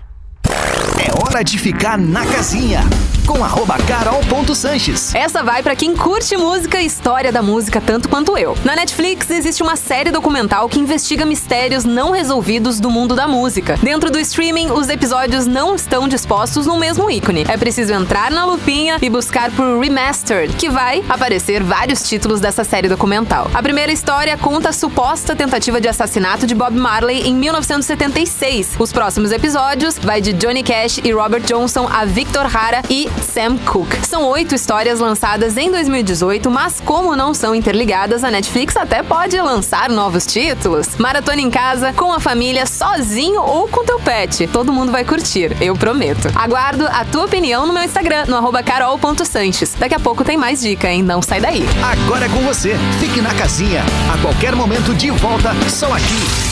É hora de ficar na casinha. Com arroba carol.sanches. Essa vai pra quem curte música e história da música tanto quanto eu. Na Netflix existe uma série documental que investiga mistérios não resolvidos do mundo da música. Dentro do streaming, os episódios não estão dispostos no mesmo ícone. É preciso entrar na lupinha e buscar por Remastered, que vai aparecer vários títulos dessa série documental. A primeira história conta a suposta tentativa de assassinato de Bob Marley em 1976. Os próximos episódios vai de Johnny Cash E Robert Johnson a Victor Hara e Sam Cooke. São oito histórias lançadas em 2018, mas como não são interligadas, a Netflix até pode lançar novos títulos. Maratona em casa, com a família, sozinho ou com teu pet. Todo mundo vai curtir, eu prometo. Aguardo a tua opinião no meu Instagram, no arroba carol.sanches. Daqui a pouco tem mais dica, hein? Não sai daí. Agora é com você. Fique na casinha. A qualquer momento de volta, só aqui.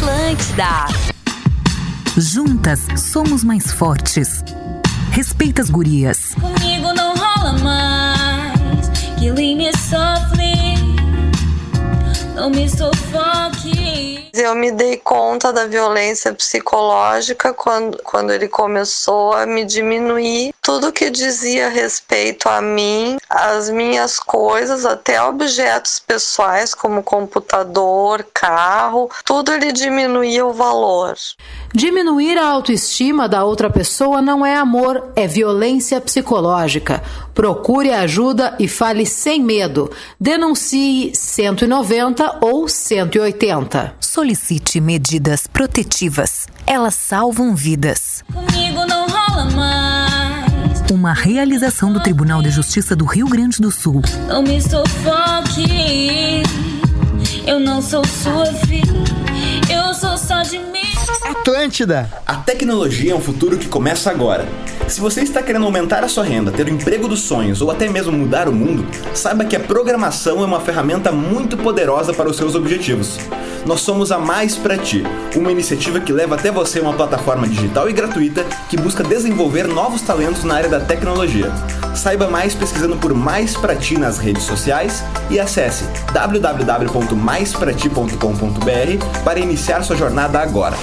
Atlântida. Juntas somos mais fortes. Respeita as gurias. Comigo não rola mais. Killing me softly. Não me sufoque. Eu me dei conta da violência psicológica quando, quando ele começou a me diminuir tudo que dizia respeito a mim, as minhas coisas, até objetos pessoais como computador, carro, tudo ele diminuía o valor. Diminuir a autoestima da outra pessoa não é amor, é violência psicológica. Procure ajuda e fale sem medo. Denuncie 190 ou 180. Solicite medidas protetivas. Elas salvam vidas. Comigo não rola mais. Uma realização do Tribunal de Justiça do Rio Grande do Sul. Não me sufoque. Eu não sou sua filha. Eu sou só de mim. Atlântida. A tecnologia é um futuro que começa agora. Se você está querendo aumentar a sua renda, ter o emprego dos sonhos ou até mesmo mudar o mundo, saiba que a programação é uma ferramenta muito poderosa para os seus objetivos. Nós somos a Mais Pra Ti, uma iniciativa que leva até você uma plataforma digital e gratuita que busca desenvolver novos talentos na área da tecnologia. Saiba mais pesquisando por Mais Pra Ti nas redes sociais e acesse www.maisprati.com.br para iniciar sua jornada agora.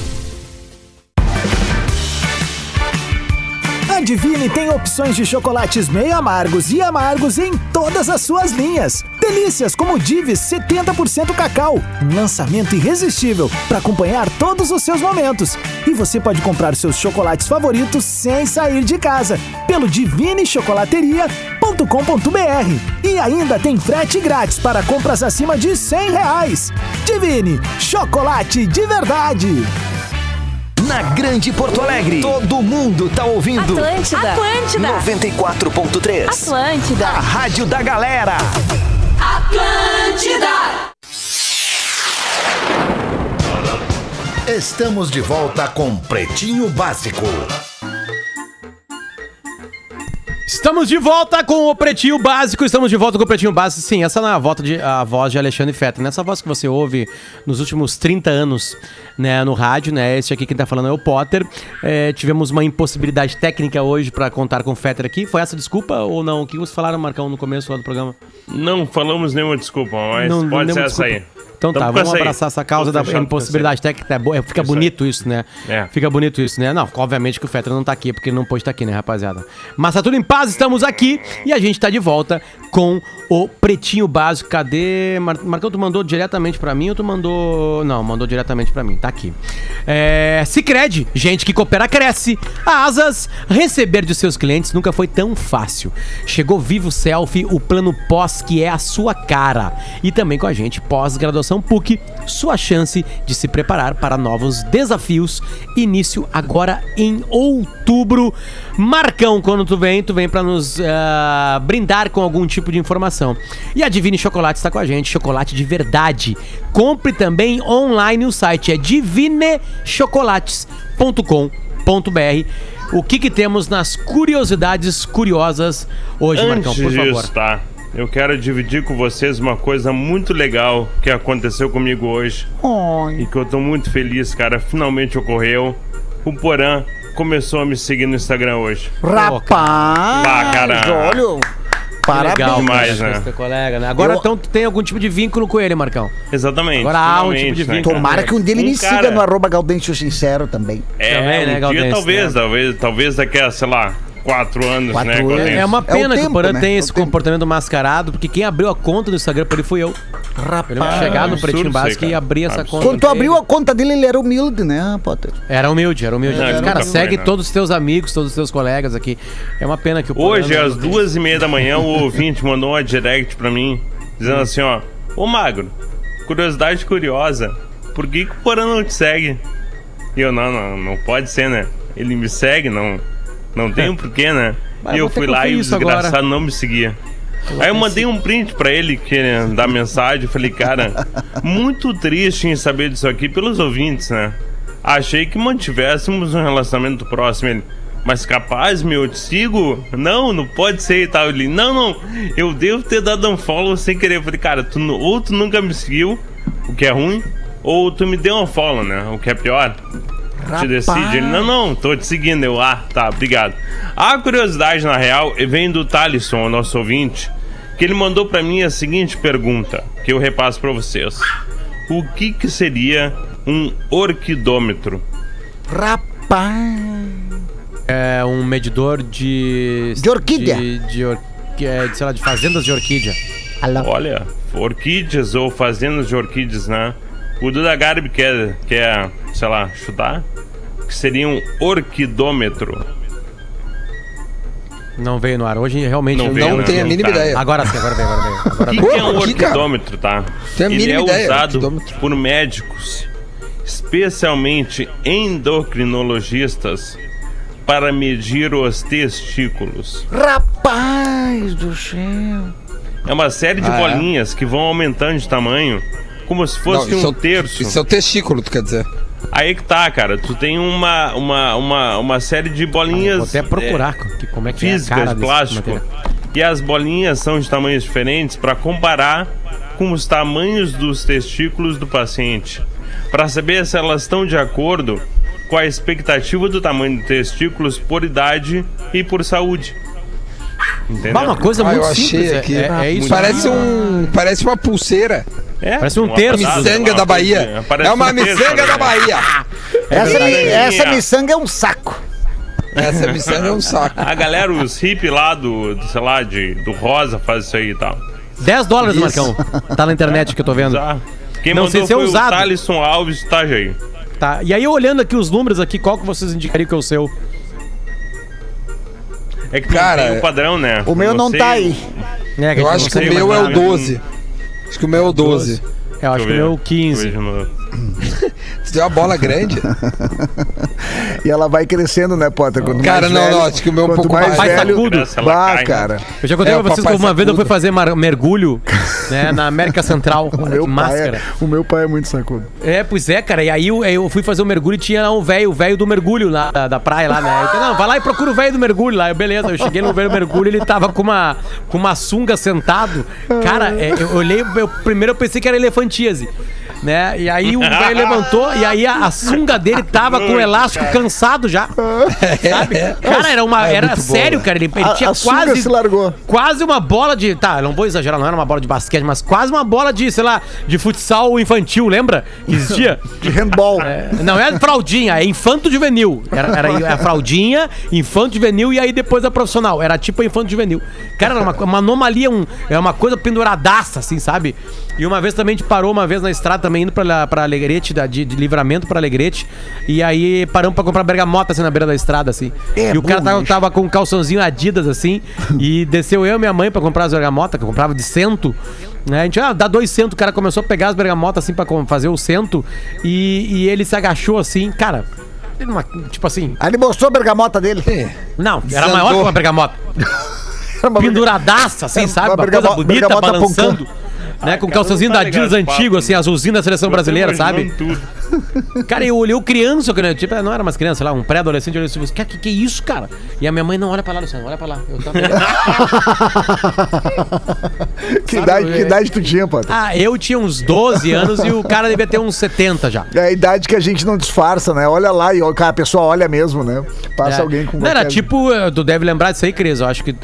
A Divine tem opções de chocolates meio amargos e amargos em todas as suas linhas. Delícias como Divis 70% cacau, um lançamento irresistível para acompanhar todos os seus momentos. E você pode comprar seus chocolates favoritos sem sair de casa pelo divinechocolateria.com.br. E ainda tem frete grátis para compras acima de 100 reais. Divine, chocolate de verdade. Na Grande Porto Alegre, todo mundo tá ouvindo. Atlântida. Atlântida. 94.3. Atlântida. A rádio da galera. Atlântida. Estamos de volta com Pretinho Básico. Estamos de volta com o Pretinho Básico. Estamos de volta com o Pretinho Básico. Sim, essa não é a, volta de, a voz de Alexandre Fetter. Nessa voz que você ouve nos últimos 30 anos né, no rádio, né? Esse aqui que tá falando é o Potter. É, tivemos uma impossibilidade técnica hoje para contar com o Fetter aqui. Foi essa desculpa ou não? O que vocês falaram, Marcão, no começo lá do programa? Não falamos nenhuma desculpa, mas Não- pode ser nenhuma essa aí. Então tá, Tamo com vamos essa aí. abraçar essa causa da impossibilidade técnica. É bo- é- Fica Isso bonito isso, né? É. Fica bonito isso, né? Não, obviamente que o Fetter não tá aqui, porque ele não pôde estar aqui, né, rapaziada? Mas tá tudo em paz, estamos aqui e a gente tá de volta com o Pretinho Básico. Cadê? Mar Marcão, tu mandou diretamente pra mim ou tu mandou... Não, mandou diretamente pra mim, tá aqui. É... Cicred, gente que coopera cresce. Asas, receber de seus clientes nunca foi tão fácil. Chegou Vivo Selfie, o plano pós que é a sua cara. E também com a gente, pós-graduação PUC, sua chance de se preparar para novos desafios. Início agora em outubro. Marcão, quando tu vem, tu vem para nos ah, brindar com algum tipo de informação. E a Divine Chocolate está com a gente, chocolate de verdade. Compre também online o site é divinechocolates.com.br. O que que temos nas curiosidades curiosas hoje, Marcão, Antes por favor? disso, tá? Eu quero dividir com vocês uma coisa muito legal que aconteceu comigo hoje. E que eu tô muito feliz, cara. Finalmente ocorreu. O Porã começou a me seguir no Instagram hoje. Rapaz! Ah, caramba. Olha, parabéns. legal, demais, né? colega, né? Agora Eu- então tu tem algum tipo de vínculo com ele, Marcão. Exatamente. Agora há um tipo de né, vínculo. cara? Tomara que um dele me Um siga cara- no arroba Gaudêncio Sincero também. É, Também, né, um dia talvez, né? talvez, talvez daqui a, sei lá, quatro anos, Quatro né? anos. É uma É o pena que o tempo, Porã né? tem É esse tempo. comportamento mascarado, porque quem abriu a conta do Instagram pra ele fui eu. Rapaz. ele chegar no Pretinho Básico e abrir essa Absurdo. conta. Quando tu abriu a conta dele, ele era humilde, né, Potter? Era humilde, era humilde. Não, Cara, segue foi, né? todos os teus amigos, todos os teus colegas aqui. É uma pena que o Porã Hoje, às duas e meia da manhã, o ouvinte mandou uma direct pra mim, dizendo assim, ó, Ô Magro, curiosidade curiosa, por que, que o Porã não te segue? E eu, não, não, não pode ser, né? Ele me segue, não, não tem um porquê, né? Mas e eu eu fui que lá e o desgraçado agora. não me seguia. Aí eu mandei um print pra ele querendo dar mensagem. eu Falei, cara, muito triste em saber disso aqui pelos ouvintes, né? Achei que mantivéssemos um relacionamento próximo. Ele, mas capaz, meu, eu te sigo? Não, não pode ser e tal. Ele, não, não, eu devo ter dado um follow sem querer. Eu falei, cara, tu, ou tu nunca me seguiu, o que é ruim, ou tu me deu um follow, né? O que é pior. Te decide. Ele, não, não, tô te seguindo. Eu, ah, tá, obrigado. A curiosidade, na real, vem do Thalisson, o nosso ouvinte, que ele mandou pra mim a seguinte pergunta, que eu repasso pra vocês. O que que seria um orquidômetro? Rapaz. É um medidor de. De orquídea. De, de, or- que é, de, sei lá, de fazendas de orquídea. Olha, orquídeas ou fazendas de orquídeas, né? O Duda Garbi quer, quer, sei lá, chutar? Que seria um orquidômetro. Não veio no ar. Hoje realmente Não veio, Não né? tenho a mínima tá. ideia. Agora sim, agora veio, agora. O Agora que, veio. que é um orquidômetro, tá? Tenho a Ele mínima é ideia, usado por médicos, especialmente endocrinologistas, para medir os testículos. Rapaz do céu. É uma série de Ah, é? bolinhas que vão aumentando de tamanho, como se fosse Não, um é o- terço. Isso é o testículo, tu quer dizer? Aí que tá, cara. Tu tem uma, uma, uma, uma série de bolinhas. Vou até procurar que- como é que é a físicas cara de desse plástico. material. E as bolinhas são de tamanhos diferentes para comparar com os tamanhos dos testículos do paciente. Para saber se elas estão de acordo com a expectativa do tamanho dos testículos por idade e por saúde. Entendeu? Bah, uma coisa Ah, muito eu achei simples. é- aqui. É, é isso. Parece um. Parece uma pulseira. É, Parece um terço. Miçanga da Bahia. É uma um terço, miçanga né? da Bahia. Essa, essa miçanga é um saco. Essa miçanga é um saco. A galera, os hippies lá do, do, sei lá, de, do Rosa faz isso aí e tal. 10 dólares, Isso. Marcão. Tá na internet que eu tô vendo. Usar. Quem Não mandou sei se é usado. o Thalisson Alves de Itajaí. Tá. E aí, olhando aqui os números aqui, qual que vocês indicariam que é o seu? É que Cara, não tem o padrão, né? O meu não sei- tá aí. É, Eu acho não que o meu é o nada. 12. Acho que o meu é o 12. Eu acho que o meu é o ver. 15. Deixa eu ver de novo. Você tem uma bola grande? E ela vai crescendo, né, Potter? Quanto Cara, mais não, velho, não, acho que o meu é um quanto pouco mais mais. velho, sacudo. Bah, cai, né? cara. Eu já contei É, pra vocês que uma vez eu fui sacudo. fazer mergulho né, na América Central. O Olha meu, pai máscara. é, o meu pai é muito sacudo. É, pois é, cara. E aí eu, eu fui fazer o mergulho e tinha lá um velho, o velho do mergulho lá da, da praia lá, né? Eu falei, não, vai lá e procura o velho do mergulho lá. Eu, beleza, eu cheguei no velho do mergulho, ele tava com uma, com uma sunga sentado. Cara, é, eu olhei, eu, primeiro eu pensei que era elefantíase. Né? E aí o velho levantou e aí a, a sunga dele tava com o elástico cansado já. Sabe? Cara, era uma. É Era sério, né? cara. Ele, ele A- tinha a sunga quase. se largou. Quase uma bola de. Tá, não vou exagerar, não era uma bola de basquete, mas quase uma bola de, sei lá, de futsal infantil, lembra? Que existia? De handball. É, não é fraldinha, é infanto juvenil. Era, era a fraldinha, infanto juvenil e aí depois a profissional. Era tipo a infanto juvenil. Cara, era uma, uma anomalia, um, é uma coisa penduradaça, assim, sabe? E uma vez também a gente parou uma vez na estrada também indo pra, pra Alegrete, da, de, de livramento pra Alegrete. E aí paramos pra comprar bergamota assim na beira da estrada, assim. É e o cara tava, tava com um calçãozinho Adidas, assim. e desceu eu e minha mãe pra comprar as bergamotas, que eu comprava de cento. Né? A gente, ah, dá dois centos, o cara começou a pegar as bergamotas assim pra fazer o cento. E, e ele se agachou assim, cara. numa- tipo assim. Aí ele mostrou a bergamota dele. Não, era Desandou. maior que uma bergamota. Penduradaça, assim, É, sabe? uma Uma coisa bonita, balançando. Né, com o cara, calçãozinho não da tá Adidas antigo, assim, né? azulzinho da seleção brasileira, sabe? Tudo. Cara, eu olhei o criança, cara, tipo, não era mais criança, sei lá, um pré-adolescente, eu olhei assim, cara, que que é isso, cara? E a minha mãe, não, olha pra lá, Luciano, olha pra lá. Eu também. que, idade, que idade tu tinha, Potter? ah, eu tinha uns 12 anos e o cara devia ter uns 70 já. É a idade que a gente não disfarça, né? Olha lá e cara, a pessoa olha mesmo, né? Passa É. alguém com Não, era tipo, eh, tu deve lembrar disso aí, Cris. Eu acho que é,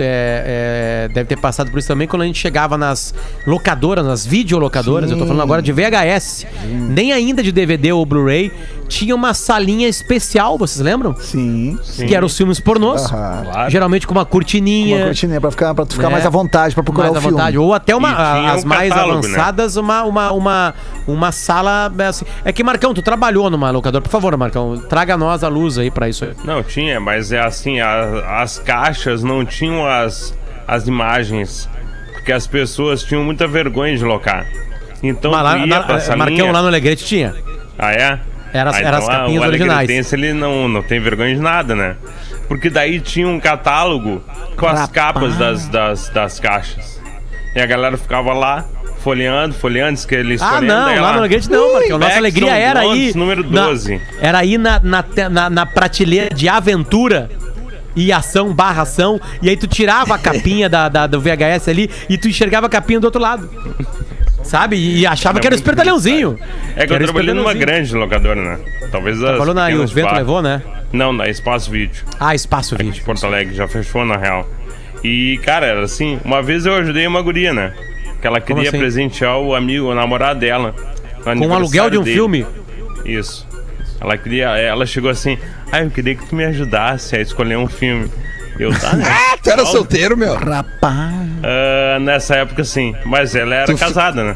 é, deve ter passado por isso também quando a gente chegava nas locadoras, nas videolocadoras. Eu tô falando agora de VHS. Nem ainda de DVD ou Blu-ray. Tinha uma salinha especial, vocês lembram? Sim. Que eram os filmes pornôs. Aham. Claro. Geralmente com uma cortininha. Uma cortininha pra, ficar, pra tu ficar né? mais à vontade, pra procurar mais o à filme. vontade. Ou até uma, E tinha as um mais catálogo, né? avançadas, uma, uma, uma, uma sala. é Assim. É que, Marcão, tu trabalhou numa locadora. Por favor, Marcão, traga nós a luz aí pra isso aí. Não, tinha, mas é assim, a- as caixas não tinham as, as imagens, porque as pessoas tinham muita vergonha de locar. Então Mas lá, tu ia na- pra salinha, Marcão, lá no Alegrete tinha. Ah, é? Era- ah, era as ah, capinhas o originais. Ele não, não tem vergonha de nada, né? Porque daí tinha um catálogo com as Rapaz. capas das, das, das caixas. E a galera ficava lá, folheando, folheando, que ele Ah, não, lá no Alegrete não, Marcão. Nossa alegria era aí. número na- 12. era aí na, na, na, na prateleira de aventura e ação barra ação. E aí tu tirava a capinha da, da- do VHS ali e tu enxergava a capinha do outro lado. Sabe? E achava que era o espertalhãozinho. É que eu trabalhei numa grande locadora, né? Talvez as Trabalhou na- e o vento levou, né? Não, na Espaço Vídeo. Ah, Espaço Aqui Vídeo. de Porto Alegre, já fechou na real. E, cara, era assim, uma vez eu ajudei uma guria, né? Que ela queria assim? presentear o amigo, o namorado dela. Com o aluguel de um aniversário filme? dele. Isso. Ela queria, ela chegou assim, ah, eu queria que tu me ajudasse a escolher um filme. Eu, tá, né? Ah, tu era solteiro, meu? Rapaz. Ah, nessa época, sim. Mas ela era Tu fi- casada, né?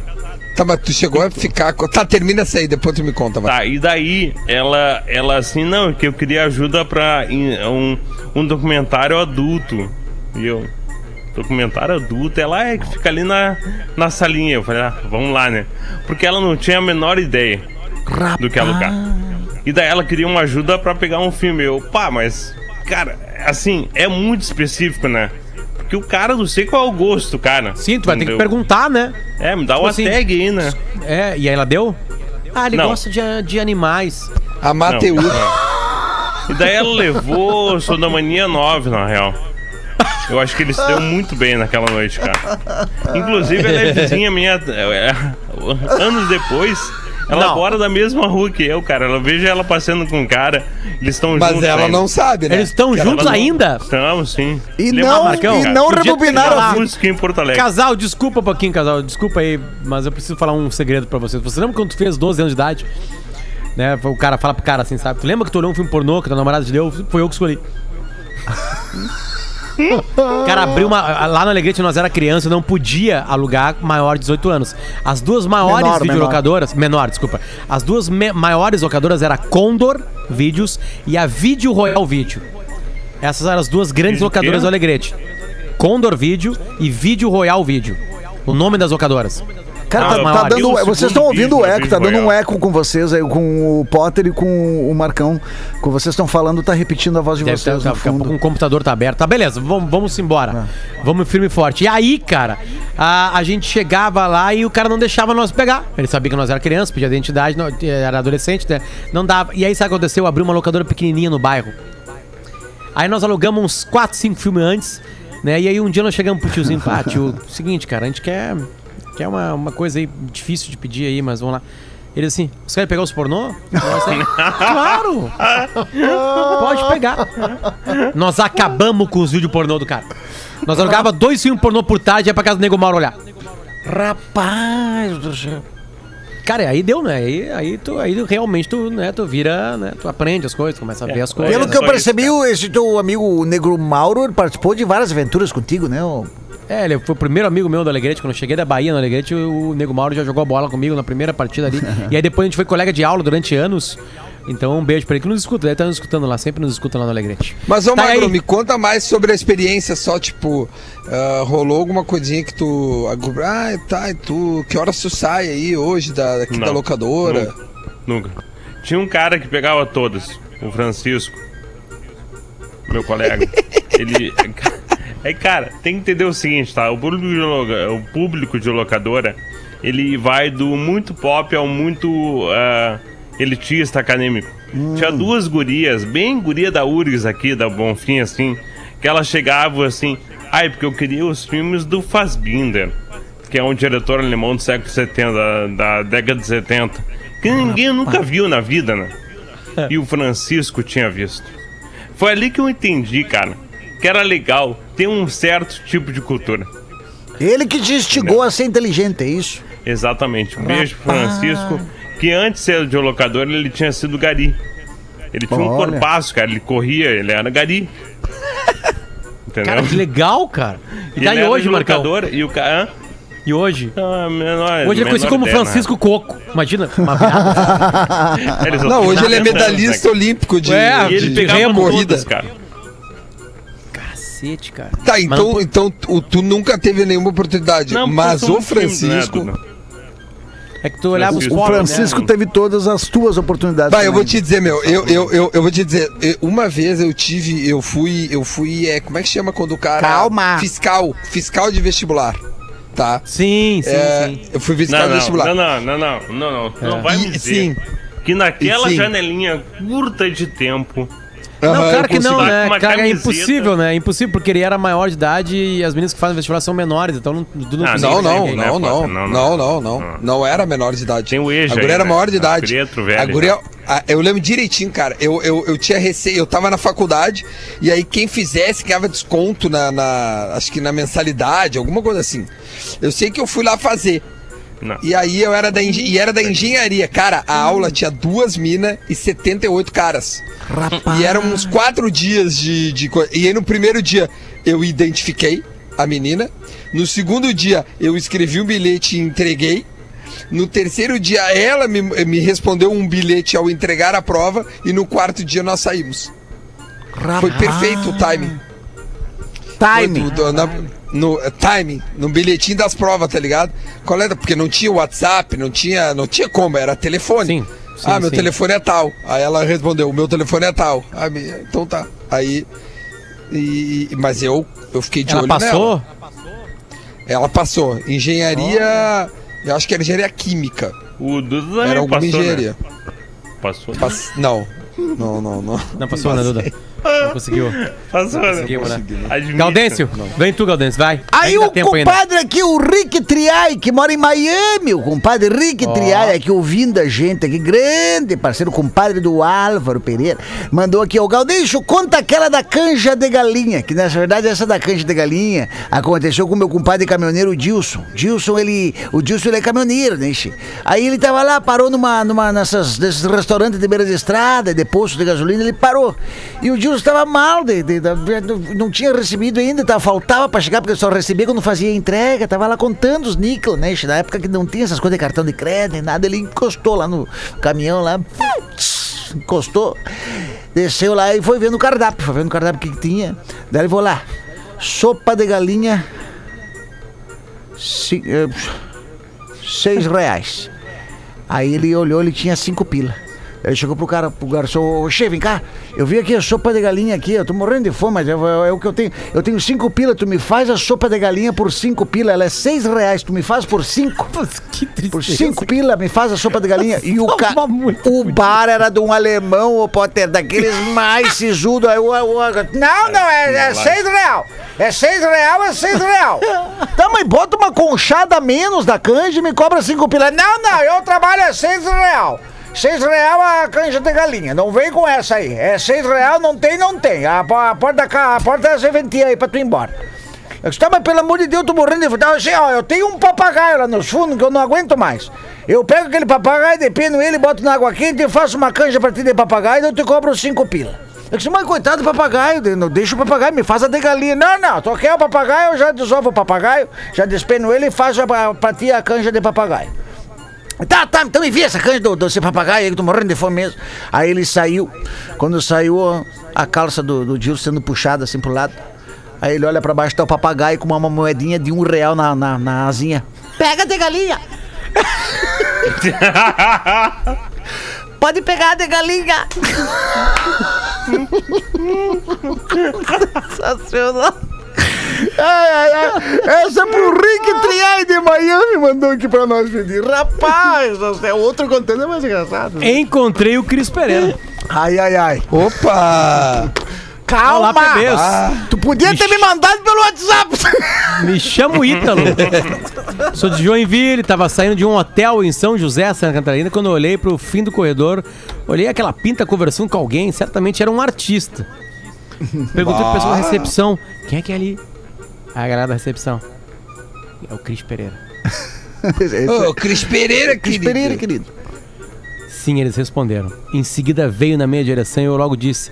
Tá, mas tu chegou a ficar. Tá, termina essa aí, depois tu me conta, vai. Tá, e daí ela, ela assim, não, que eu queria ajuda pra um, um documentário adulto. E eu, documentário adulto, ela é que fica ali na, na salinha. Eu falei, ah, vamos lá, né? Porque ela não tinha a menor ideia do que alugar. E daí ela queria uma ajuda pra pegar um filme. Eu, pá, mas, cara, assim, é muito específico, né? Porque o cara não sei qual é o gosto, cara. Sim, tu vai ter que perguntar, né? É, me dá Tipo uma assim, tag aí, né? É, e aí ela deu? Ah, ele Não. gosta de, de animais. A Mateu. E daí ela levou Sodomania 9, na real. Eu acho que ele se deu muito bem naquela noite, cara. Inclusive, ela é vizinha minha. é, anos depois, ela Não. mora da mesma rua que eu, cara. Eu vejo ela passeando com um cara. Eles estão Mas juntos. ela ainda. não sabe, né? Eles estão Ela juntos não- ainda? Estamos, sim. E Lembra, não- Marcão, e não rebobinaram a música em Porto Alegre. Casal, desculpa um pouquinho, casal. Desculpa aí, mas eu preciso falar um segredo pra vocês. Você lembra quando tu fez 12 anos de idade? Né? O cara fala pro cara assim, sabe? Tu lembra que tu olhou um filme pornô que tua namorada te deu? Foi eu que escolhi. O cara abriu uma. Lá no Alegrete nós era criança, não podia alugar maior de 18 anos. As duas maiores Menor, videolocadoras. Menor. desculpa. As duas maiores locadoras era Condor Vídeos e a Vídeo Royal Vídeo. Essas eram as duas grandes Vídeo locadoras do Alegrete. Condor Vídeo e Vídeo Royal Vídeo. O nome das locadoras. Cara, As tá, tá dando. Vocês estão ouvindo o eco, tá dando um eco com vocês aí, com o Potter e com o Marcão. Com vocês estão falando, tá repetindo a voz de Deve vocês ter, no daqui a pouco fundo. o computador tá aberto. Tá, beleza, vamos, vamos embora. Vamos firme e forte. E aí, cara, a, a gente chegava lá e o cara não deixava nós pegar. Ele sabia que nós era criança, pedia identidade, não- era adolescente, né? Não dava. E aí, sabe o que aconteceu? Abriu uma locadora pequenininha no bairro. Aí nós alugamos uns 4, 5 filmes antes, né? E aí um dia nós chegamos pro tiozinho, pá, tio, seguinte, cara, a gente quer, quer uma, uma coisa aí difícil de pedir aí, mas vamos lá. Ele assim, você quer pegar os pornô? Claro! Pode pegar. Nós acabamos com os vídeos pornô do cara. Nós alugava dois filmes pornô por tarde e ia pra casa do Nego Mauro olhar. Rapaz do céu. Cara, aí deu, né? Aí, aí, tu, aí realmente tu, né, tu vira, né? Tu aprende as coisas, começa a ver as coisas. Pelo que eu percebi, o- esse teu amigo o Negro Mauro participou de várias aventuras contigo, né? É, ele foi o primeiro amigo meu do Alegrete. Quando eu cheguei da Bahia no Alegrete, o Nego Mauro já jogou bola comigo na primeira partida ali. e aí depois a gente foi colega de aula durante anos. Então um beijo pra ele que nos escuta. Ele tá nos escutando lá, sempre nos escuta lá no Alegrete. Mas, ô Tá Magro, aí. me conta mais sobre a experiência só, tipo, ah, rolou alguma coisinha que tu. Ah, tá, e tu. Que horas tu sai aí hoje da, daqui da locadora? Nunca. Nunca. Tinha um cara que pegava todas, o Francisco, meu colega. Ele. É, cara, tem que entender o seguinte, tá? O público de, loca- o público de locadora, ele vai do muito pop ao muito ah, elitista acadêmico. Tinha duas gurias, bem guria da URGS aqui, da Bonfim, assim, que elas chegavam assim, ai, porque eu queria os filmes do Fassbinder, que é um diretor alemão do século 70, da, da década de 70, que ninguém nunca viu na vida, né? E o Francisco tinha visto. Foi ali que eu entendi, cara, que era legal ter um certo tipo de cultura. Ele que te instigou a ser inteligente, é isso? Exatamente. Um beijo pro Francisco, que antes de ser de locador, ele tinha sido gari. Ele tinha um Olha. corpaço, cara. Ele corria, ele era gari. Entendeu? Cara, que legal, cara. E daí era hoje, Marcão? e o cara. E hoje? Ah, menor, Hoje ele é conhecido menor como ideia, Francisco Coco. Imagina, uma piada. Eles Não, hoje ele é 70 anos, medalhista né? olímpico de, É, E ele de pegava remo, corrida. cara. Cacete, cara. Tá, então, não- então tu, tu nunca teve nenhuma oportunidade. Não, mas o né, Francisco. É É que tu olhava os O pobres, Francisco né? teve todas as tuas oportunidades. Vai, eu vou te dizer, meu, eu, eu, eu, eu vou te dizer, eu- uma vez eu tive, eu fui, eu fui, é, como é que chama quando o cara... Calma. Fiscal, fiscal de vestibular, tá? Sim, sim, É, sim. Eu fui fiscal Não, de não, vestibular. não, não, não, não, não, não. Não É. vai me E- dizer sim. que naquela sim. janelinha curta de tempo. Não, claro que não, né? Uma Cara, é impossível, né? É impossível, porque ele era maior de idade e as meninas que fazem vestibular são menores, então não, tudo Ah, consegue Não, não, ninguém. né, não, não, não, Não, não, não. não, não, era menor de idade. Tem o EJA A guria aí, era né? maior de A idade. Pietro velho, a guria, né? a- eu lembro direitinho, cara. Eu, eu, eu tinha receio, eu tava na faculdade e aí quem fizesse ganhava desconto na, na- acho que na mensalidade, alguma coisa assim. Eu sei que eu fui lá fazer. Não. E aí eu era da, e era da engenharia. Cara, a aula tinha duas minas e 78 caras. E eram uns quatro dias de, de co- E aí no primeiro dia eu identifiquei a menina. No segundo dia eu escrevi um bilhete e entreguei. No terceiro dia ela me, me respondeu um bilhete ao entregar a prova. E no quarto dia nós saímos. Foi perfeito o timing. Timing. Foi tudo, na- no eh, timing, no bilhetinho das provas, tá ligado? Qual era? Porque não tinha WhatsApp, não tinha, não tinha como, era telefone. Sim, sim, ah, meu sim. telefone é tal. Aí ela respondeu, o meu telefone é tal. Ah, então tá. Aí, e, mas eu, eu fiquei de Ela olho passou? nela. Ela passou. Engenharia, eu acho que era engenharia química. O Duda Era alguma passou, né? engenharia. Passou. Pass- Não, não, não, não. Não passou, né, Duda? Não conseguiu. Passou, né? Conseguiu, né? Admito. Gaudêncio, vem tu, Gaudêncio, vai. Aí Ainda o tempo ainda. compadre aqui, o Rick Triai, que mora em Miami, o compadre Rick Ó. Triai aqui ouvindo a gente aqui, grande parceiro, compadre do Álvaro Pereira, mandou aqui, ó, Gaudêncio, conta aquela da canja de galinha, que na verdade essa da canja de galinha aconteceu com o meu compadre caminhoneiro Dilson. Dilson, ele, o Dilson ele é caminhoneiro, né? Aí ele tava lá, parou numa, numa, nessas, nesses restaurantes de beira de estrada, de posto de gasolina, ele parou. E o Dilson tava mal, de, de- de- não tinha recebido ainda, tava, faltava pra chegar, porque só recebia quando fazia entrega, tava lá contando os níquel, né? Na época que não tinha essas coisas de cartão de crédito nada, ele encostou lá no caminhão lá, encostou, desceu lá e foi vendo o cardápio, foi vendo o cardápio que, tinha. Daí ele falou lá, sopa de galinha, ci- eh, seis reais. Aí ele olhou, ele tinha cinco pila. Ele chegou pro cara, pro garçom, ô chefe, vem cá, eu vi aqui a sopa de galinha aqui, eu tô morrendo de fome, mas é, é o que eu tenho. Eu tenho cinco pila, tu me faz a sopa de galinha por cinco pila, ela é seis reais, tu me faz por cinco. Que tristeza. Por cinco pila, me faz a sopa de galinha. E o, ca... o bar era de um alemão, ô Potter, daqueles mais sisudos. Aí o- o- Não, não, é, é seis real. É seis real, é seis real. Tá, mas bota uma conchada menos da canja e me cobra cinco pila. Não, não, eu trabalho é seis real. Seis real a canja de galinha. Não vem com essa aí. É seis real, não tem, não tem. A, a porta, da a porta da serventia aí pra tu ir embora. Eu disse, tá, mas pelo amor de Deus, eu tô morrendo de vontade. Eu disse, ó, eu tenho um papagaio lá nos fundos que eu não aguento mais. Eu pego aquele papagaio, depino ele, boto na água quente e faço uma canja pra ti de papagaio e eu te cobro cinco pila. Eu disse, mas coitado do papagaio, não deixa o papagaio, me faz a de galinha. Não, não, tu quer o papagaio, eu já desovo o papagaio, já despeno ele e faço pra, pra ti a canja de papagaio. Tá, tá, então me vi essa canja do, do seu papagaio aí, que eu tô morrendo de fome mesmo. Aí ele saiu, quando saiu a calça do, do Gil sendo puxada assim pro lado. Aí ele olha pra baixo, tá o papagaio com uma moedinha de um real na, na, na asinha. Pega de galinha! Pode pegar de galinha! Sensacional! Ai, ai, ai. Essa é pro Rick Triai de Miami mandou aqui pra nós pedir. Rapaz, é outro conteúdo é mais engraçado. Encontrei o Cris Pereira. Ai, ai, ai. Opa! Calma! Olá. Ah, tu podia ter me mandado pelo WhatsApp. Me chamo Ítalo. Sou de Joinville, tava saindo de um hotel em São José, Santa Catarina, quando eu olhei pro fim do corredor, olhei aquela pinta conversando com alguém, certamente era um artista. Perguntei pro pessoal da recepção, quem é que é ali? Ah, a recepção. É o Cris Pereira. Ô, Cris Pereira, Cris querido. Pereira, querido. Sim, eles responderam. Em seguida veio na minha direção e eu logo disse: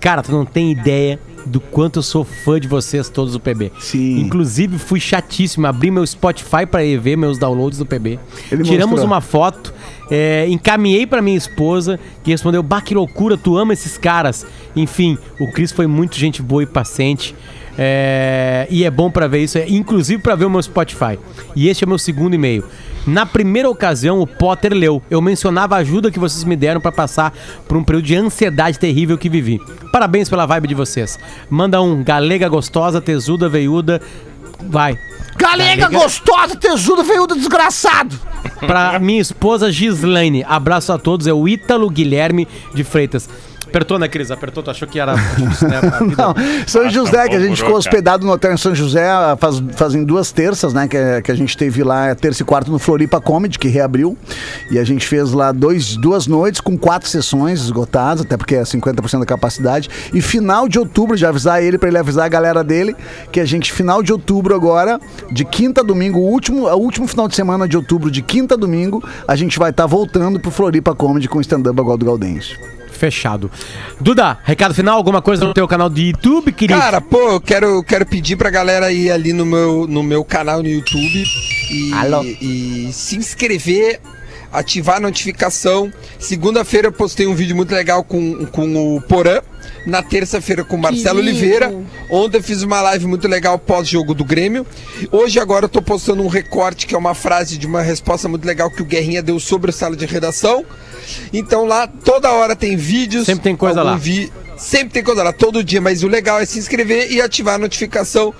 Cara, tu não tem ideia do quanto eu sou fã de vocês todos do PB. Sim. Inclusive, fui chatíssimo. Abri meu Spotify pra ir ver meus downloads do PB. Ele Tiramos mostrou. uma foto, é, encaminhei pra minha esposa, que respondeu: Bah, que loucura, tu ama esses caras. Enfim, o Cris foi muito gente boa e paciente. É, e é bom pra ver isso, é, inclusive pra ver o meu Spotify. E este é o meu segundo e-mail. Na primeira ocasião, o Potter leu. Eu mencionava a ajuda que vocês me deram pra passar por um período de ansiedade terrível que vivi. Parabéns pela vibe de vocês. Manda um galega gostosa, tesuda, veiuda. Vai. Galega gostosa, tesuda, veiuda, desgraçado. Pra minha esposa Gislaine. Abraço a todos. É o Ítalo Guilherme de Freitas. Apertou, né, Cris? Apertou, tu achou que era? Não, São José, que a gente ficou hospedado no hotel em São José faz, fazem duas terças, né? Que, que a gente teve lá, terça e quarta, no Floripa Comedy, que reabriu. E a gente fez lá dois, duas noites com quatro sessões esgotadas, até porque é 50% da capacidade. E final de outubro, já avisar ele, pra ele avisar a galera dele, que a gente, final de outubro agora, de quinta a domingo, o último, o último final de semana de outubro, de quinta a domingo, a gente vai estar voltando pro Floripa Comedy com o stand-up igual do Gaudense. Fechado. Duda, recado final, alguma coisa no teu canal de YouTube, querido? Cara, pô, eu quero, quero pedir pra galera ir ali no meu, no meu canal no YouTube e, e se inscrever, ativar a notificação. Segunda-feira eu postei um vídeo muito legal com, com o Porã. Na terça-feira com o Marcelo lindo. Oliveira. Ontem eu fiz uma live muito legal pós-jogo do Grêmio. Hoje agora eu tô postando um recorte que é uma frase de uma resposta muito legal que o Guerrinha deu sobre a sala de redação. Então lá toda hora tem vídeos. Sempre tem coisa lá. vi- Sempre tem coisa lá, todo dia, mas o legal é se inscrever e ativar a notificação.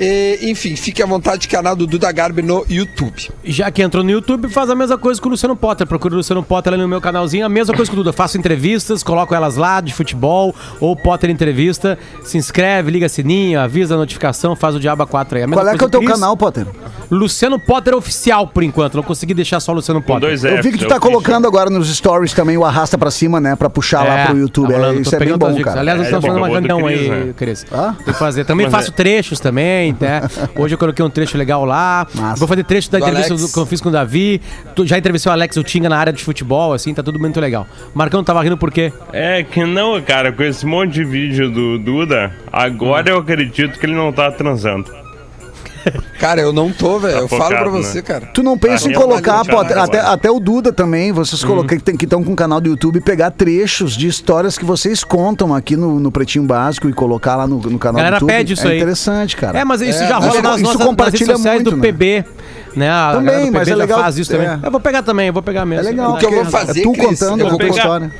E, enfim, fique à vontade, canal do Duda Garbi no YouTube. Já que entrou no YouTube, faz a mesma coisa que o Luciano Potter. Procura o Luciano Potter ali no meu canalzinho. A mesma coisa que o Duda. Faço entrevistas, coloco elas lá de futebol ou Potter Entrevista. Se inscreve, liga sininho, avisa a notificação, faz o Diaba 4 aí. A mesma Qual é que é o teu canal, Potter? Luciano Potter Oficial, por enquanto. Não consegui deixar só Luciano Potter. Eu vi que tu tá colocando agora nos stories também o arrasta pra cima, né? Pra puxar lá pro YouTube. tá É, isso é bem bom, cara. Aliás, nós é estamos fazendo uma Cris, aí, né? Cris. Tem que fazer. Também Mas faço é- trechos também, né? Hoje eu coloquei um trecho legal lá. Vou fazer trecho da Do entrevista do- que eu fiz com o Davi. Tu- Já entrevistei o Alex, o Tinga na área de futebol, assim, tá tudo muito legal. Marcão tava rindo por quê? É que não, cara, com esse monte de vídeo do Duda, agora eu acredito que ele não tá transando. Cara, eu não tô, velho. Tá eu falo pra focado, você, né? cara. Tu não pensa em Tá colocar, já, até, até o Duda também, vocês Hum. que estão com o canal do YouTube, pegar trechos de histórias que vocês contam aqui no, no Pretinho Básico e colocar lá no, no canal galera do YouTube. pede isso é aí. interessante, cara. É, mas isso É, já rola isso- nas isso nossas nas compartilha redes sociais muito, do né? PB. Né? A Também, do mas PB é legal- faz isso é. também. Eu vou pegar também, eu vou pegar mesmo. É legal, O que eu vou porque fazer, é tu contando eu vou pegar- história.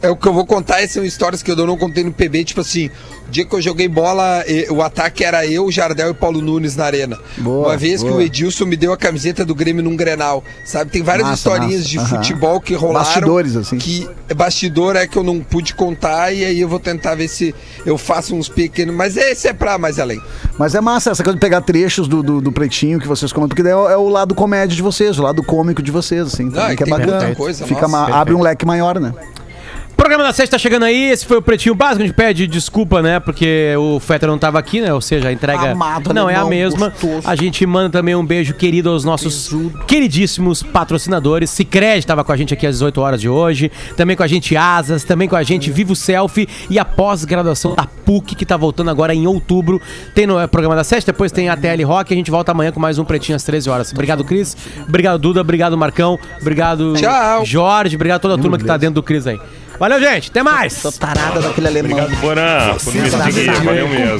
É o que eu vou contar, são histórias que eu não contei no PB, tipo assim, o dia que eu joguei bola, o ataque era eu, Jardel e Paulo Nunes na arena. Boa, Uma vez que boa. o Edilson me deu a camiseta do Grêmio num Grenal, sabe? Tem várias Massa, historinhas massa. de Aham. futebol que rolaram. Bastidores, assim. Que bastidor é que eu não pude contar e aí eu vou tentar ver se eu faço uns pequenos, mas esse é pra mais além. Mas é massa essa coisa de pegar trechos do, do, do Pretinho que vocês comentam, porque daí é, o- é o lado comédia de vocês, o lado cômico de vocês, assim, e que é bacana. coisa, Fica nossa. abre um leque maior, né? Programa da sexta tá chegando aí, esse foi o Pretinho Básico, a gente pede desculpa, né, porque o Fetter não tava aqui, né, ou seja, a entrega Amado não é a mesma. gostoso. A gente manda também um beijo querido aos nossos queridíssimos patrocinadores. Cicred tava com a gente aqui às 18 horas de hoje, também com a gente Asas, também com a gente Vivo Selfie e a pós-graduação da PUC, que tá voltando agora em outubro. Tem no eh, programa da sexta, depois tem a TL Rock, a gente volta amanhã com mais um Pretinho às 13 horas. Obrigado, Cris. Obrigado, Duda. Obrigado, Marcão. Obrigado, Tchau. Jorge. Obrigado a toda a turma que tá dentro do Cris aí. Valeu, gente. Até mais. Tô tarada daquele alemão. Obrigado, Porã, por me Você seguir. Valeu mesmo.